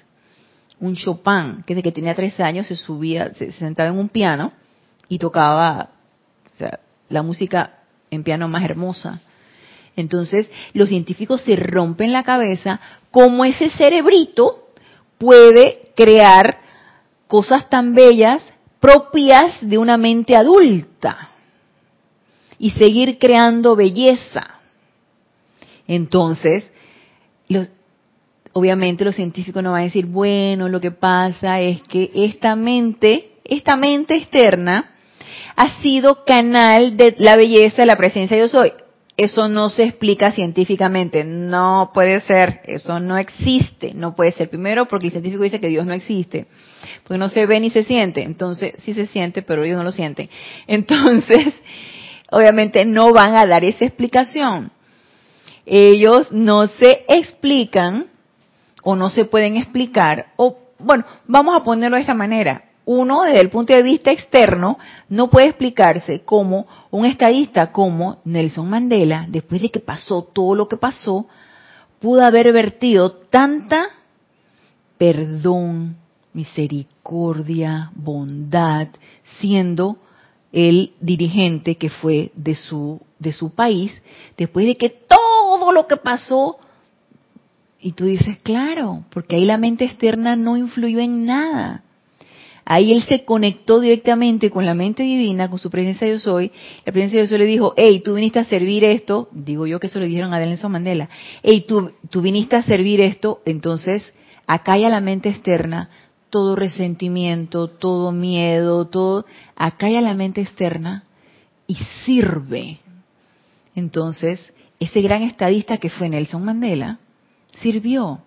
Un Chopin que desde que tenía 13 años se subía, se, sentaba en un piano y tocaba la música en piano más hermosa. Entonces, los científicos se rompen la cabeza cómo ese cerebrito puede crear cosas tan bellas propias de una mente adulta y seguir creando belleza. Entonces, los, obviamente los científicos no van a decir, bueno, lo que pasa es que esta mente, esta mente externa, ha sido canal de la belleza de la presencia yo soy. Eso no se explica científicamente, no puede ser, eso no existe, no puede ser. Primero porque el científico dice que Dios no existe, porque no se ve ni se siente, entonces sí se siente, pero ellos no lo sienten. (laughs) Entonces, obviamente no van a dar esa explicación. Ellos no se explican o no se pueden explicar, o bueno, vamos a ponerlo de esta manera. uno desde el punto de vista externo no puede explicarse cómo un estadista como Nelson Mandela, después de que pasó todo lo que pasó, pudo haber vertido tanta perdón, misericordia, bondad, siendo el dirigente que fue de su de su país, después de que todo lo que pasó y tú dices, claro, porque ahí la mente externa no influyó en nada. Ahí él se conectó directamente con la mente divina, con su presencia yo soy. La presencia yo soy le dijo, hey, tú viniste a servir esto. Digo yo que eso le dijeron a Nelson Mandela. Hey, tú, tú viniste a servir esto. Entonces, acá hay a la mente externa todo resentimiento, todo miedo, todo. Acá hay a la mente externa y sirve. Entonces, ese gran estadista que fue Nelson Mandela, sirvió.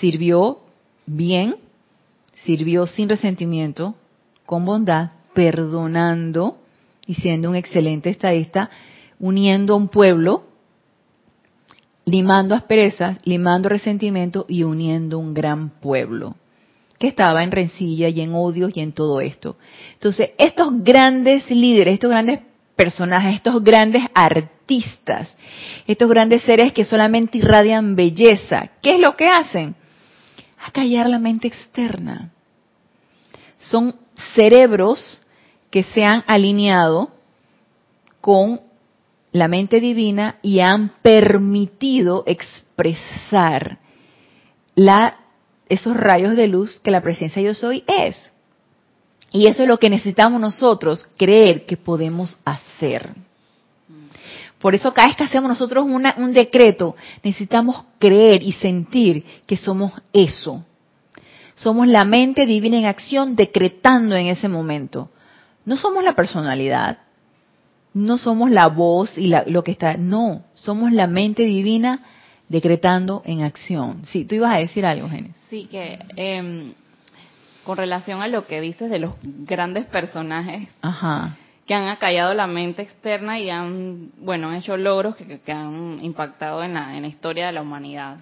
Sirvió bien, sirvió sin resentimiento, con bondad, perdonando y siendo un excelente estadista, uniendo a un pueblo, limando asperezas, limando resentimiento y uniendo un gran pueblo que estaba en rencilla y en odios y en todo esto. Entonces, estos grandes líderes, estos grandes personajes, estos grandes artistas, estos grandes seres que solamente irradian belleza, ¿qué es lo que hacen? callar la mente externa. Son cerebros que se han alineado con la mente divina y han permitido expresar la, esos rayos de luz que la presencia yo soy es. Y eso es lo que necesitamos nosotros, creer que podemos hacer. Por eso cada vez que hacemos nosotros un decreto, necesitamos creer y sentir que somos eso. Somos la mente divina en acción decretando en ese momento. No somos la personalidad, no somos la voz y lo que está, no, somos la mente divina decretando en acción. Sí, tú ibas a decir algo, Genes. Sí, que em, con relación a lo que dices de los grandes personajes que han acallado la mente externa y han, bueno, hecho logros que, han impactado en la, en la historia de la humanidad.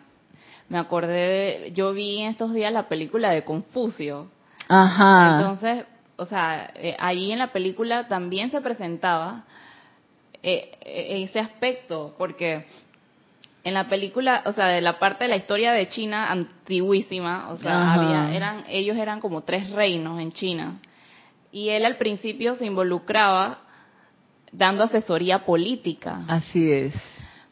Me acordé de, yo vi en estos días la película de Confucio. Ajá. Entonces, o sea, eh, ahí en la película también se presentaba eh, eh, ese aspecto, porque en la película, o sea, de la parte de la historia de China antiguísima, o sea, había, eran, ellos eran como tres reinos en China. Y él al principio se involucraba dando asesoría política. Así es.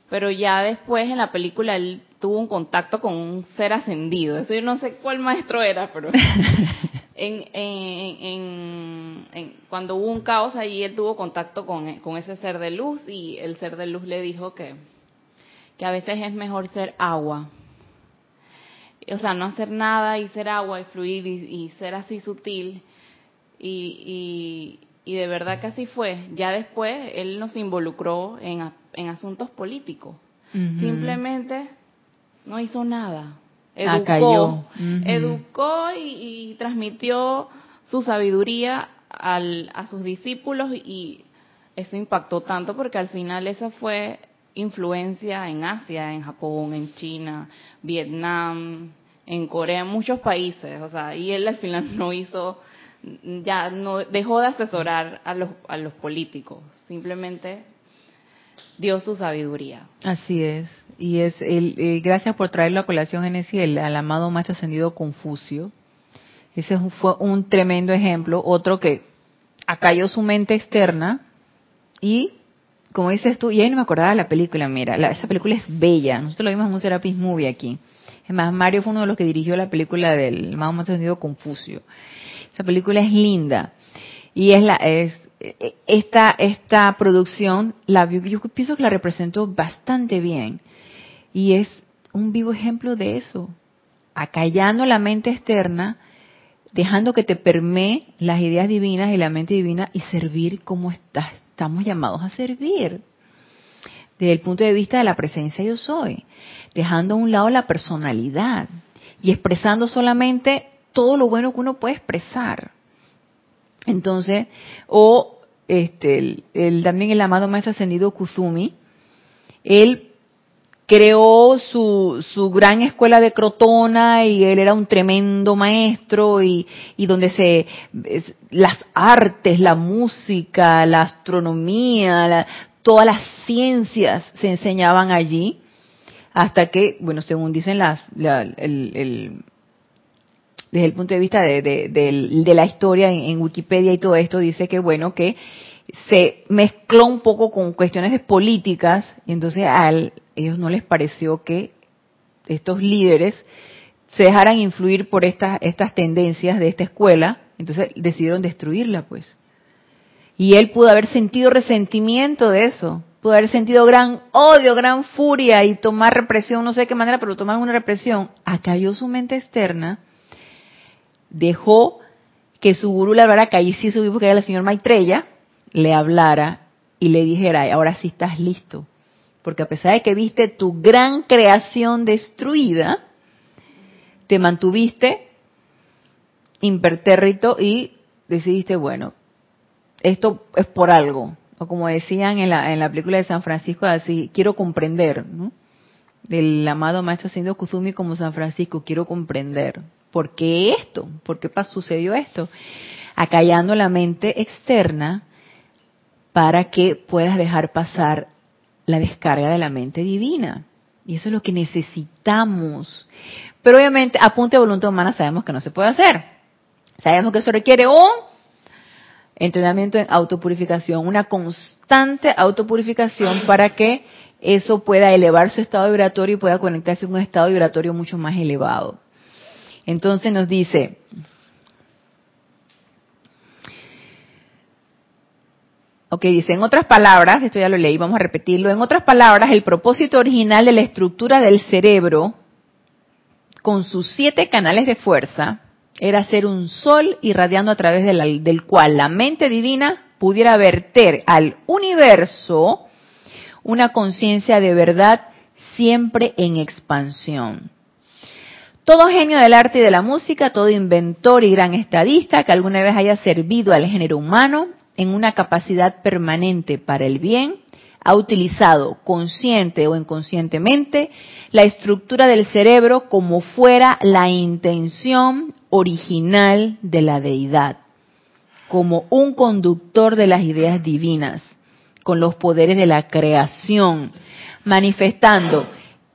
Pero ya después en la película él tuvo un contacto con un ser ascendido. Eso yo no sé cuál maestro era, pero (laughs) en, en, en, cuando hubo un caos ahí él tuvo contacto con, con ese ser de luz y el ser de luz le dijo que que a veces es mejor ser agua. O sea, no hacer nada y ser agua y fluir y, ser así sutil. Y, y, de verdad que así fue. Ya después él nos involucró en, en asuntos políticos. Simplemente no hizo nada. Educó, educó y, transmitió su sabiduría al, a sus discípulos y eso impactó tanto porque al final esa fue influencia en Asia, en Japón, en China, Vietnam, en Corea, en muchos países, o sea, y él al final (laughs) no hizo, ya no dejó de asesorar a los, a los políticos, simplemente dio su sabiduría. Así es, y es el, eh, gracias por traerlo a colación en ese, el, al amado maestro ascendido Confucio. Ese fue un tremendo ejemplo, otro que acalló su mente externa y como dices tú, y ahí no me acordaba de la película, mira, esa película es bella, nosotros lo vimos en un Serapis Movie aquí. Es más, Mario fue uno de los que dirigió la película del más o Confucio. Esa película es linda. Y es la, es, esta, esta producción, la, yo pienso que la representó bastante bien. Y es un vivo ejemplo de eso. Acallando la mente externa, dejando que te permee las ideas divinas y la mente divina y servir como estás estamos llamados a servir desde el punto de vista de la presencia yo soy, dejando a un lado la personalidad y expresando solamente todo lo bueno que uno puede expresar. Entonces, o este, el, también el amado maestro ascendido Kuzumi, él creó su, su gran escuela de Crotona y él era un tremendo maestro y, y donde se las artes, la música, la astronomía, todas las ciencias se enseñaban allí hasta que, bueno, según dicen las, el, desde el punto de vista de, de, la historia en, Wikipedia y todo esto, dice que, bueno, que se mezcló un poco con cuestiones de políticas y entonces a ellos no les pareció que estos líderes se dejaran influir por estas, estas tendencias de esta escuela, entonces decidieron destruirla, pues. Y él pudo haber sentido resentimiento de eso, pudo haber sentido gran odio, gran furia y tomar represión, no sé de qué manera, pero tomar una represión. Acalló su mente externa, dejó que su gurú le hablara, que ahí sí su que era el señor Maitreya, le hablara y le dijera, ahora sí estás listo. Porque a pesar de que viste tu gran creación destruida, te mantuviste impertérrito y decidiste, bueno, esto es por algo. O como decían en la, en la película de San Francisco, así, quiero comprender, ¿no? Del amado maestro Sindo Kuzumi como San Francisco, quiero comprender. ¿Por qué esto? ¿Por qué sucedió esto? Acallando la mente externa para que puedas dejar pasar la descarga de la mente divina. Y eso es lo que necesitamos. Pero obviamente, a punto de voluntad humana sabemos que no se puede hacer. Sabemos que eso requiere un entrenamiento en autopurificación, una constante autopurificación para que eso pueda elevar su estado vibratorio y pueda conectarse a un estado vibratorio mucho más elevado. Entonces nos dice, Ok, dice, en otras palabras, esto ya lo leí, vamos a repetirlo, en otras palabras, el propósito original de la estructura del cerebro, con sus siete canales de fuerza, era ser un sol irradiando a través del cual la mente divina pudiera verter al universo una conciencia de verdad siempre en expansión. Todo genio del arte y de la música, todo inventor y gran estadista que alguna vez haya servido al género humano, en una capacidad permanente para el bien, ha utilizado consciente o inconscientemente la estructura del cerebro como fuera la intención original de la deidad, como un conductor de las ideas divinas, con los poderes de la creación, manifestando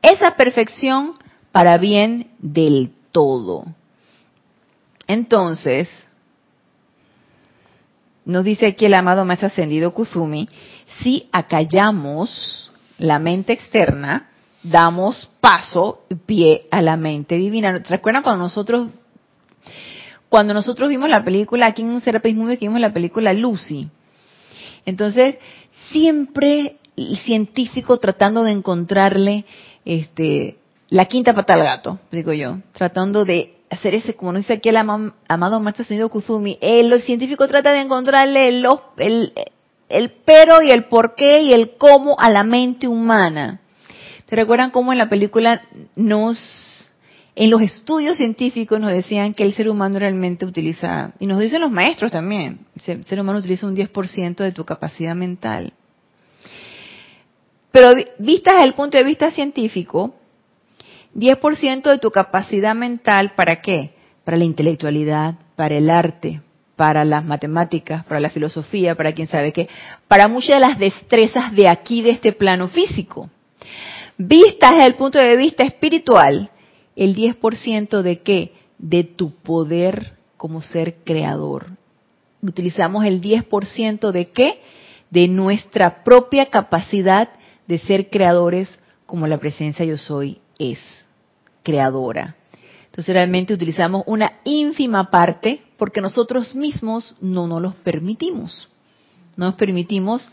esa perfección para bien del todo. Entonces, nos dice aquí el amado Maestro Ascendido Kuzumi, si acallamos la mente externa, damos paso, pie a la mente divina. ¿Recuerdan cuando nosotros, cuando nosotros vimos la película, aquí en un Serapis vimos la película Lucy? Entonces, siempre el científico tratando de encontrarle este, la quinta pata al gato, digo yo, tratando de hacer ese, como nos dice aquí el amado maestro Senido Kuzumi, el los científico trata de encontrarle el, el, pero y el por qué y el cómo a la mente humana. ¿Se recuerdan cómo en la película nos, en los estudios científicos nos decían que el ser humano realmente utiliza, y nos dicen los maestros también, el ser humano utiliza un 10% de tu capacidad mental. Pero vistas desde el punto de vista científico, 10% de tu capacidad mental, ¿para qué? Para la intelectualidad, para el arte, para las matemáticas, para la filosofía, para quién sabe qué, para muchas de las destrezas de aquí, de este plano físico. Vistas desde el punto de vista espiritual, el 10% de qué? De tu poder como ser creador. Utilizamos el 10% de qué? De nuestra propia capacidad de ser creadores como la presencia yo soy es creadora. Entonces realmente utilizamos una ínfima parte porque nosotros mismos no nos los permitimos. No nos permitimos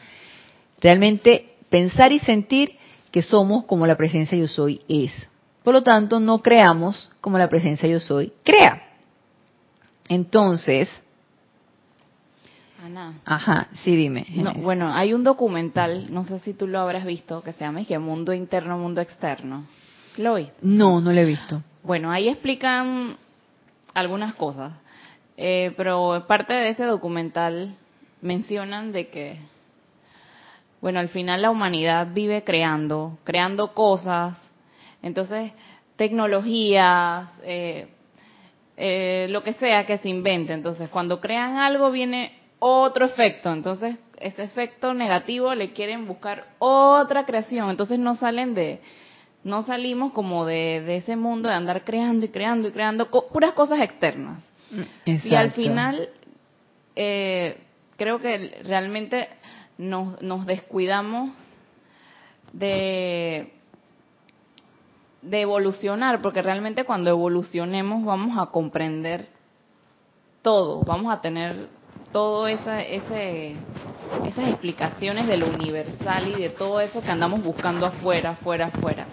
realmente pensar y sentir que somos como la presencia yo soy es. Por lo tanto, no creamos como la presencia yo soy crea. Entonces, Ana. Ajá, sí, dime. bueno, hay un documental, no sé si tú lo habrás visto, que se llama que Mundo Interno, Mundo Externo. ¿Lo No, no lo he visto. Bueno, ahí explican algunas cosas, eh, pero parte de ese documental mencionan de que bueno, al final la humanidad vive creando, creando cosas, entonces tecnologías, eh, eh, lo que sea que se invente. Entonces, cuando crean algo viene otro efecto. Entonces, ese efecto negativo le quieren buscar otra creación. Entonces, no salen de, no salimos como de, de ese mundo de andar creando y creando y creando puras cosas externas. Y al final, eh, creo que realmente nos, nos descuidamos de de evolucionar, porque realmente cuando evolucionemos vamos a comprender todo, vamos a tener todo esa, ese, esas explicaciones de lo universal y de todo eso que andamos buscando afuera, afuera, afuera.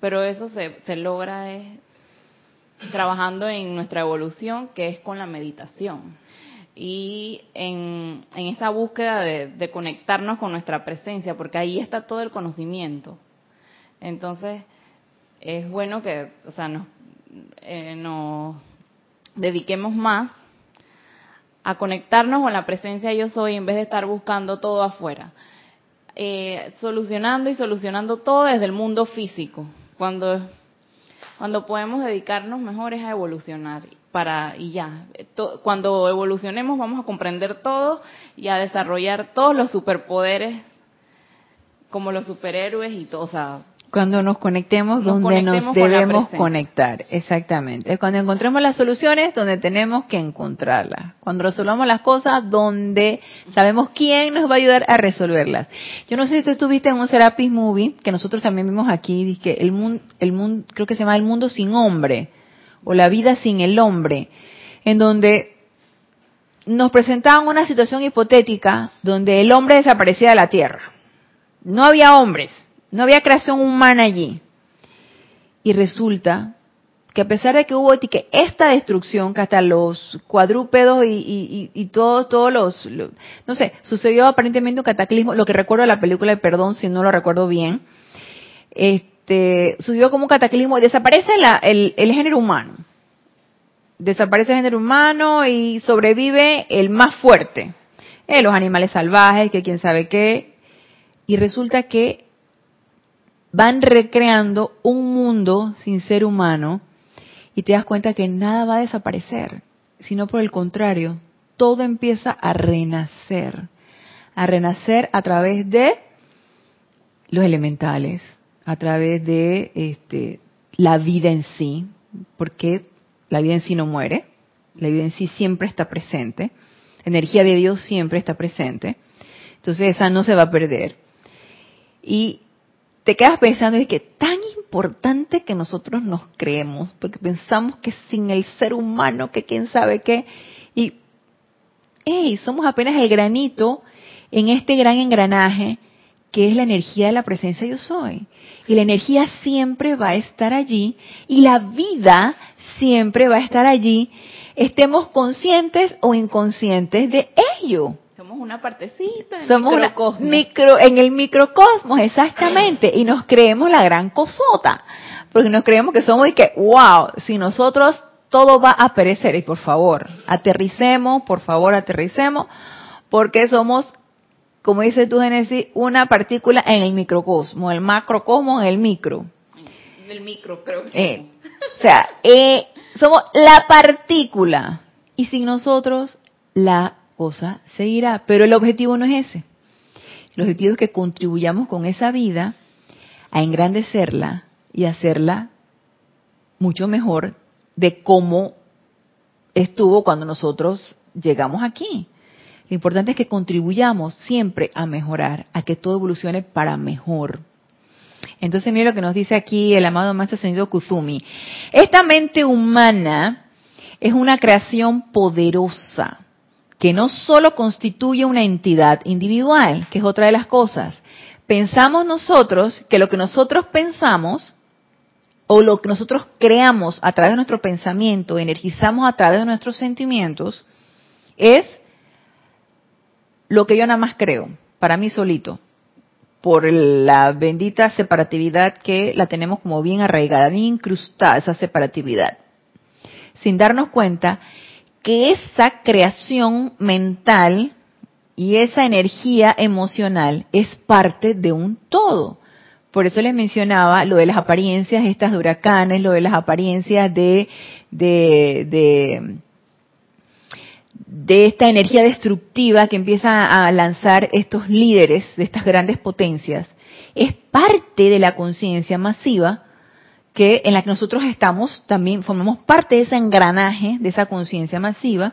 Pero eso se, se logra es trabajando en nuestra evolución, que es con la meditación. Y en, en esa búsqueda de, de conectarnos con nuestra presencia, porque ahí está todo el conocimiento. Entonces, es bueno que, o sea, nos, eh, nos dediquemos más a conectarnos con la presencia yo soy en vez de estar buscando todo afuera. Eh, solucionando y solucionando todo desde el mundo físico. Cuando, cuando podemos dedicarnos mejor es a evolucionar para y ya. cuando evolucionemos vamos a comprender todo y a desarrollar todos los superpoderes como los superhéroes y todo, o sea, cuando nos conectemos donde nos debemos conectar, exactamente. Es cuando encontremos las soluciones donde tenemos que encontrarlas. Cuando resolvamos las cosas donde sabemos quién nos va a ayudar a resolverlas. Yo no sé si tú estuviste en un Serapis Movie, que nosotros también vimos aquí, que el mundo, el mundo, creo que se llama El Mundo Sin Hombre, o La Vida Sin el Hombre, en donde nos presentaban una situación hipotética donde el hombre desaparecía de la Tierra. No había hombres no había creación humana allí. Y resulta que a pesar de que hubo que esta destrucción, que hasta los cuadrúpedos y, y, todos, los, no sé, sucedió aparentemente un cataclismo, lo que recuerdo de la película Perdón, si no lo recuerdo bien, este, sucedió como un cataclismo desaparece el, género humano. Desaparece el género humano y sobrevive el más fuerte. Eh, los animales salvajes, que quién sabe qué. Y resulta que van recreando un mundo sin ser humano y te das cuenta que nada va a desaparecer, sino por el contrario, todo empieza a renacer, a renacer a través de los elementales, a través de este, la vida en sí, porque la vida en sí no muere, la vida en sí siempre está presente, la energía de Dios siempre está presente, entonces esa no se va a perder. Y te quedas pensando y que tan importante que nosotros nos creemos, porque pensamos que sin el ser humano, que quién sabe qué, y hey, somos apenas el granito en este gran engranaje que es la energía de la presencia yo soy. Y la energía siempre va a estar allí y la vida siempre va a estar allí, estemos conscientes o inconscientes de ello una partecita Somos microcosmos. micro, en el microcosmos, exactamente. Y nos creemos la gran cosota. Porque nos creemos que somos y que, wow, si nosotros todo va a perecer. Y por favor, aterricemos, por favor, aterricemos. Porque somos, como dice tu Génesis, una partícula en el microcosmo. El macrocosmo en el micro. El micro, creo que. Eh, o sea, eh, somos la partícula. Y sin nosotros, la cosa seguirá. Pero el objetivo no es ese. El objetivo es que contribuyamos con esa vida a engrandecerla y hacerla mucho mejor de cómo estuvo cuando nosotros llegamos aquí. Lo importante es que contribuyamos siempre a mejorar, a que todo evolucione para mejor. Entonces, mira lo que nos dice aquí el amado Maestro Señor Kuzumi. Esta mente humana es una creación poderosa que no solo constituye una entidad individual, que es otra de las cosas. Pensamos nosotros que lo que nosotros pensamos o lo que nosotros creamos a través de nuestro pensamiento, energizamos a través de nuestros sentimientos, es lo que yo nada más creo, para mí solito, por la bendita separatividad que la tenemos como bien arraigada, bien incrustada esa separatividad, sin darnos cuenta que esa creación mental y esa energía emocional es parte de un todo. Por eso les mencionaba lo de las apariencias estas de huracanes, lo de las apariencias de, de, de, de esta energía destructiva que empieza a lanzar estos líderes de estas grandes potencias. Es parte de la conciencia masiva que en la que nosotros estamos, también formamos parte de ese engranaje, de esa conciencia masiva,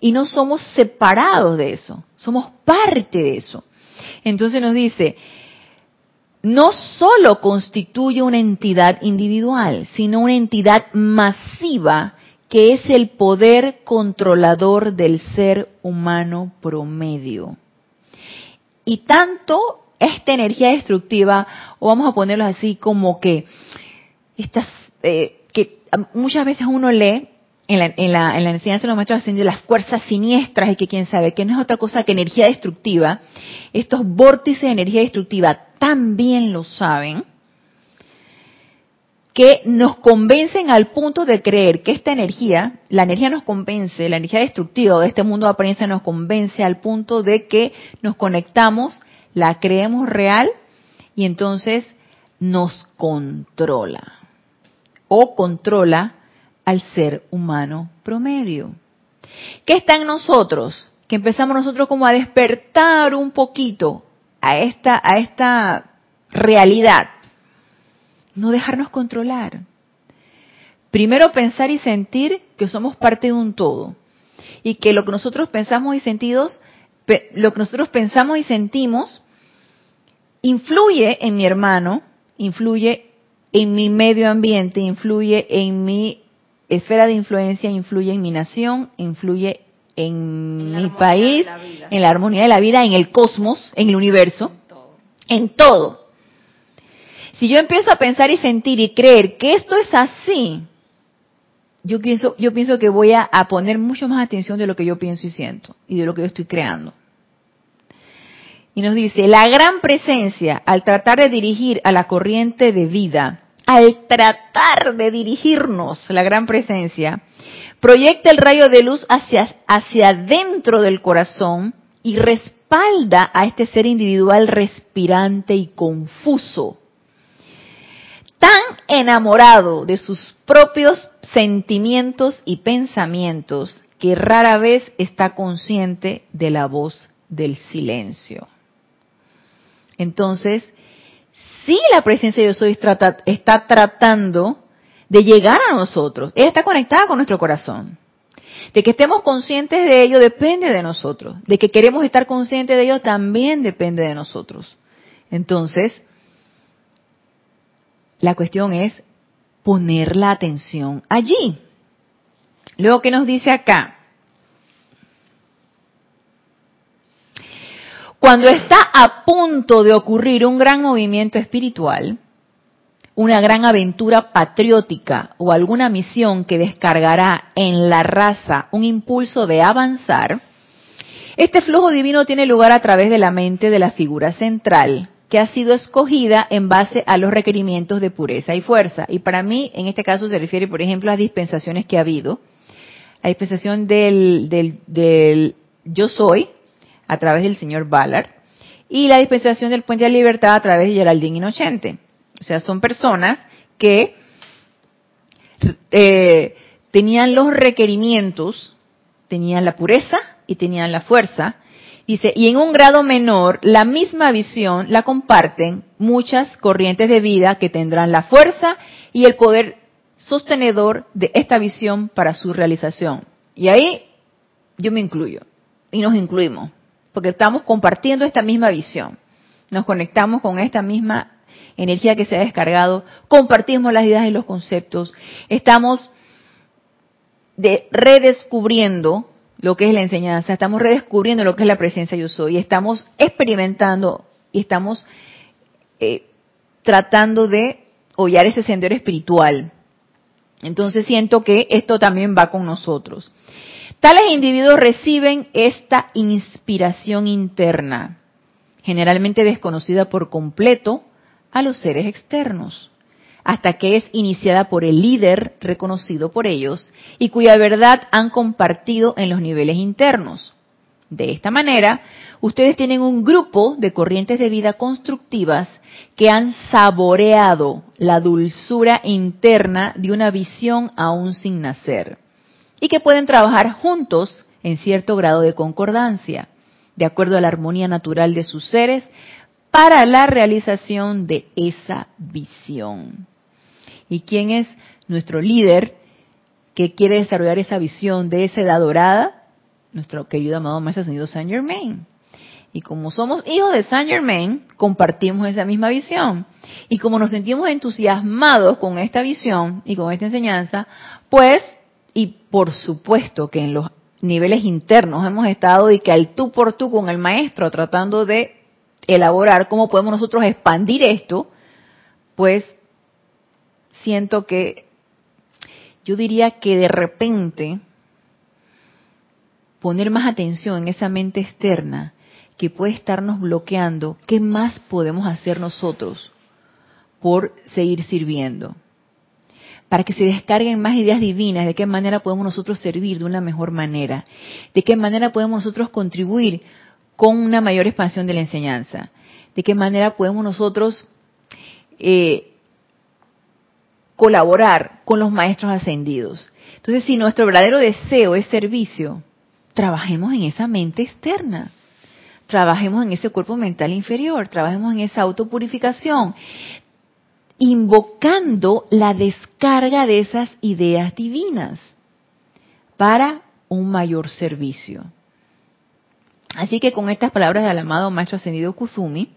y no somos separados de eso, somos parte de eso. Entonces nos dice, no solo constituye una entidad individual, sino una entidad masiva que es el poder controlador del ser humano promedio. Y tanto esta energía destructiva, o vamos a ponerlo así como que, estas, eh, que muchas veces uno lee en la, en la, en la enseñanza de los maestros de las fuerzas siniestras y que quién sabe, que no es otra cosa que energía destructiva, estos vórtices de energía destructiva también lo saben, que nos convencen al punto de creer que esta energía, la energía nos convence, la energía destructiva de este mundo de apariencia nos convence al punto de que nos conectamos, la creemos real y entonces nos controla o controla al ser humano promedio. ¿Qué está en nosotros? Que empezamos nosotros como a despertar un poquito a esta, a esta realidad. No dejarnos controlar. Primero pensar y sentir que somos parte de un todo. Y que lo que nosotros pensamos y sentidos, lo que nosotros pensamos y sentimos influye en mi hermano, influye en mi medio ambiente, influye en mi esfera de influencia influye en mi nación, influye en, mi país, en la armonía de la vida, en el cosmos, en el universo, en todo. Si yo empiezo a pensar y sentir y creer que esto es así, yo pienso, yo pienso que voy a, a poner mucho más atención de lo que yo pienso y siento y de lo que yo estoy creando. Y nos dice, la gran presencia al tratar de dirigir a la corriente de vida al tratar de dirigirnos la gran presencia, proyecta el rayo de luz hacia, hacia dentro del corazón y respalda a este ser individual respirante y confuso, tan enamorado de sus propios sentimientos y pensamientos que rara vez está consciente de la voz del silencio. Entonces, sí la presencia de soy está tratando de llegar a nosotros. Ella está conectada con nuestro corazón. De que estemos conscientes de ello depende de nosotros. De que queremos estar conscientes de ello también depende de nosotros. Entonces, la cuestión es poner la atención allí. Luego, ¿qué nos dice acá? Cuando está a punto de ocurrir un gran movimiento espiritual, una gran aventura patriótica o alguna misión que descargará en la raza un impulso de avanzar, este flujo divino tiene lugar a través de la mente de la figura central, que ha sido escogida en base a los requerimientos de pureza y fuerza. Y para mí, en este caso, se refiere, por ejemplo, a las dispensaciones que ha habido. La dispensación del, del, del yo soy, a través del señor Ballard y la dispensación del puente de la libertad a través de Geraldine Inocente. O sea, son personas que eh, tenían los requerimientos, tenían la pureza y tenían la fuerza. Dice, y en un grado menor, la misma visión la comparten muchas corrientes de vida que tendrán la fuerza y el poder sostenedor de esta visión para su realización. Y ahí yo me incluyo y nos incluimos porque estamos compartiendo esta misma visión. Nos conectamos con esta misma energía que se ha descargado, compartimos las ideas y los conceptos, estamos redescubriendo lo que es la enseñanza, estamos redescubriendo lo que es la presencia yo soy, estamos experimentando y estamos eh, tratando de hollar ese sendero espiritual. Entonces siento que esto también va con nosotros. Tales individuos reciben esta inspiración interna, generalmente desconocida por completo a los seres externos, hasta que es iniciada por el líder reconocido por ellos y cuya verdad han compartido en los niveles internos. De esta manera, ustedes tienen un grupo de corrientes de vida constructivas que han saboreado la dulzura interna de una visión aún sin nacer y que pueden trabajar juntos en cierto grado de concordancia, de acuerdo a la armonía natural de sus seres, para la realización de esa visión. ¿Y quién es nuestro líder que quiere desarrollar esa visión de esa edad dorada? Nuestro querido amado Maestro Ascendido Saint Germain. Y como somos hijos de Saint Germain, compartimos esa misma visión. Y como nos sentimos entusiasmados con esta visión y con esta enseñanza, pues, y por supuesto que en los niveles internos hemos estado y que al tú por tú con el maestro tratando de elaborar cómo podemos nosotros expandir esto, pues siento que yo diría que de repente poner más atención en esa mente externa que puede estarnos bloqueando, ¿qué más podemos hacer nosotros por seguir sirviendo? Para que se descarguen más ideas divinas, de qué manera podemos nosotros servir de una mejor manera, de qué manera podemos nosotros contribuir con una mayor expansión de la enseñanza, de qué manera podemos nosotros eh, colaborar con los maestros ascendidos. Entonces, si nuestro verdadero deseo es servicio, trabajemos en esa mente externa trabajemos en ese cuerpo mental inferior, trabajemos en esa autopurificación, invocando la descarga de esas ideas divinas para un mayor servicio. Así que con estas palabras del amado Maestro Ascendido Kuzumi,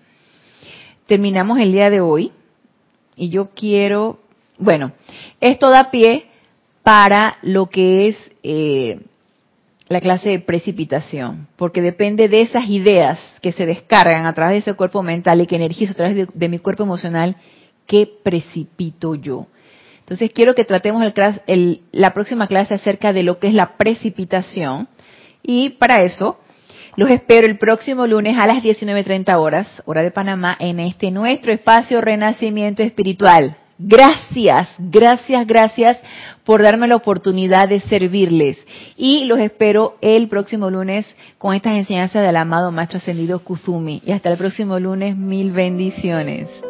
terminamos el día de hoy y yo quiero, bueno, esto da pie para lo que es eh, la clase de precipitación, porque depende de esas ideas que se descargan a través de ese cuerpo mental y que energizo a través de, mi cuerpo emocional, que precipito yo. Entonces quiero que tratemos el, la próxima clase acerca de lo que es la precipitación y para eso los espero el próximo lunes a las 19.30 horas, hora de Panamá, en este nuestro espacio Renacimiento Espiritual. Gracias, gracias, gracias por darme la oportunidad de servirles. Y los espero el próximo lunes con estas enseñanzas del amado Maestro Ascendido Kuzumi. Y hasta el próximo lunes, mil bendiciones.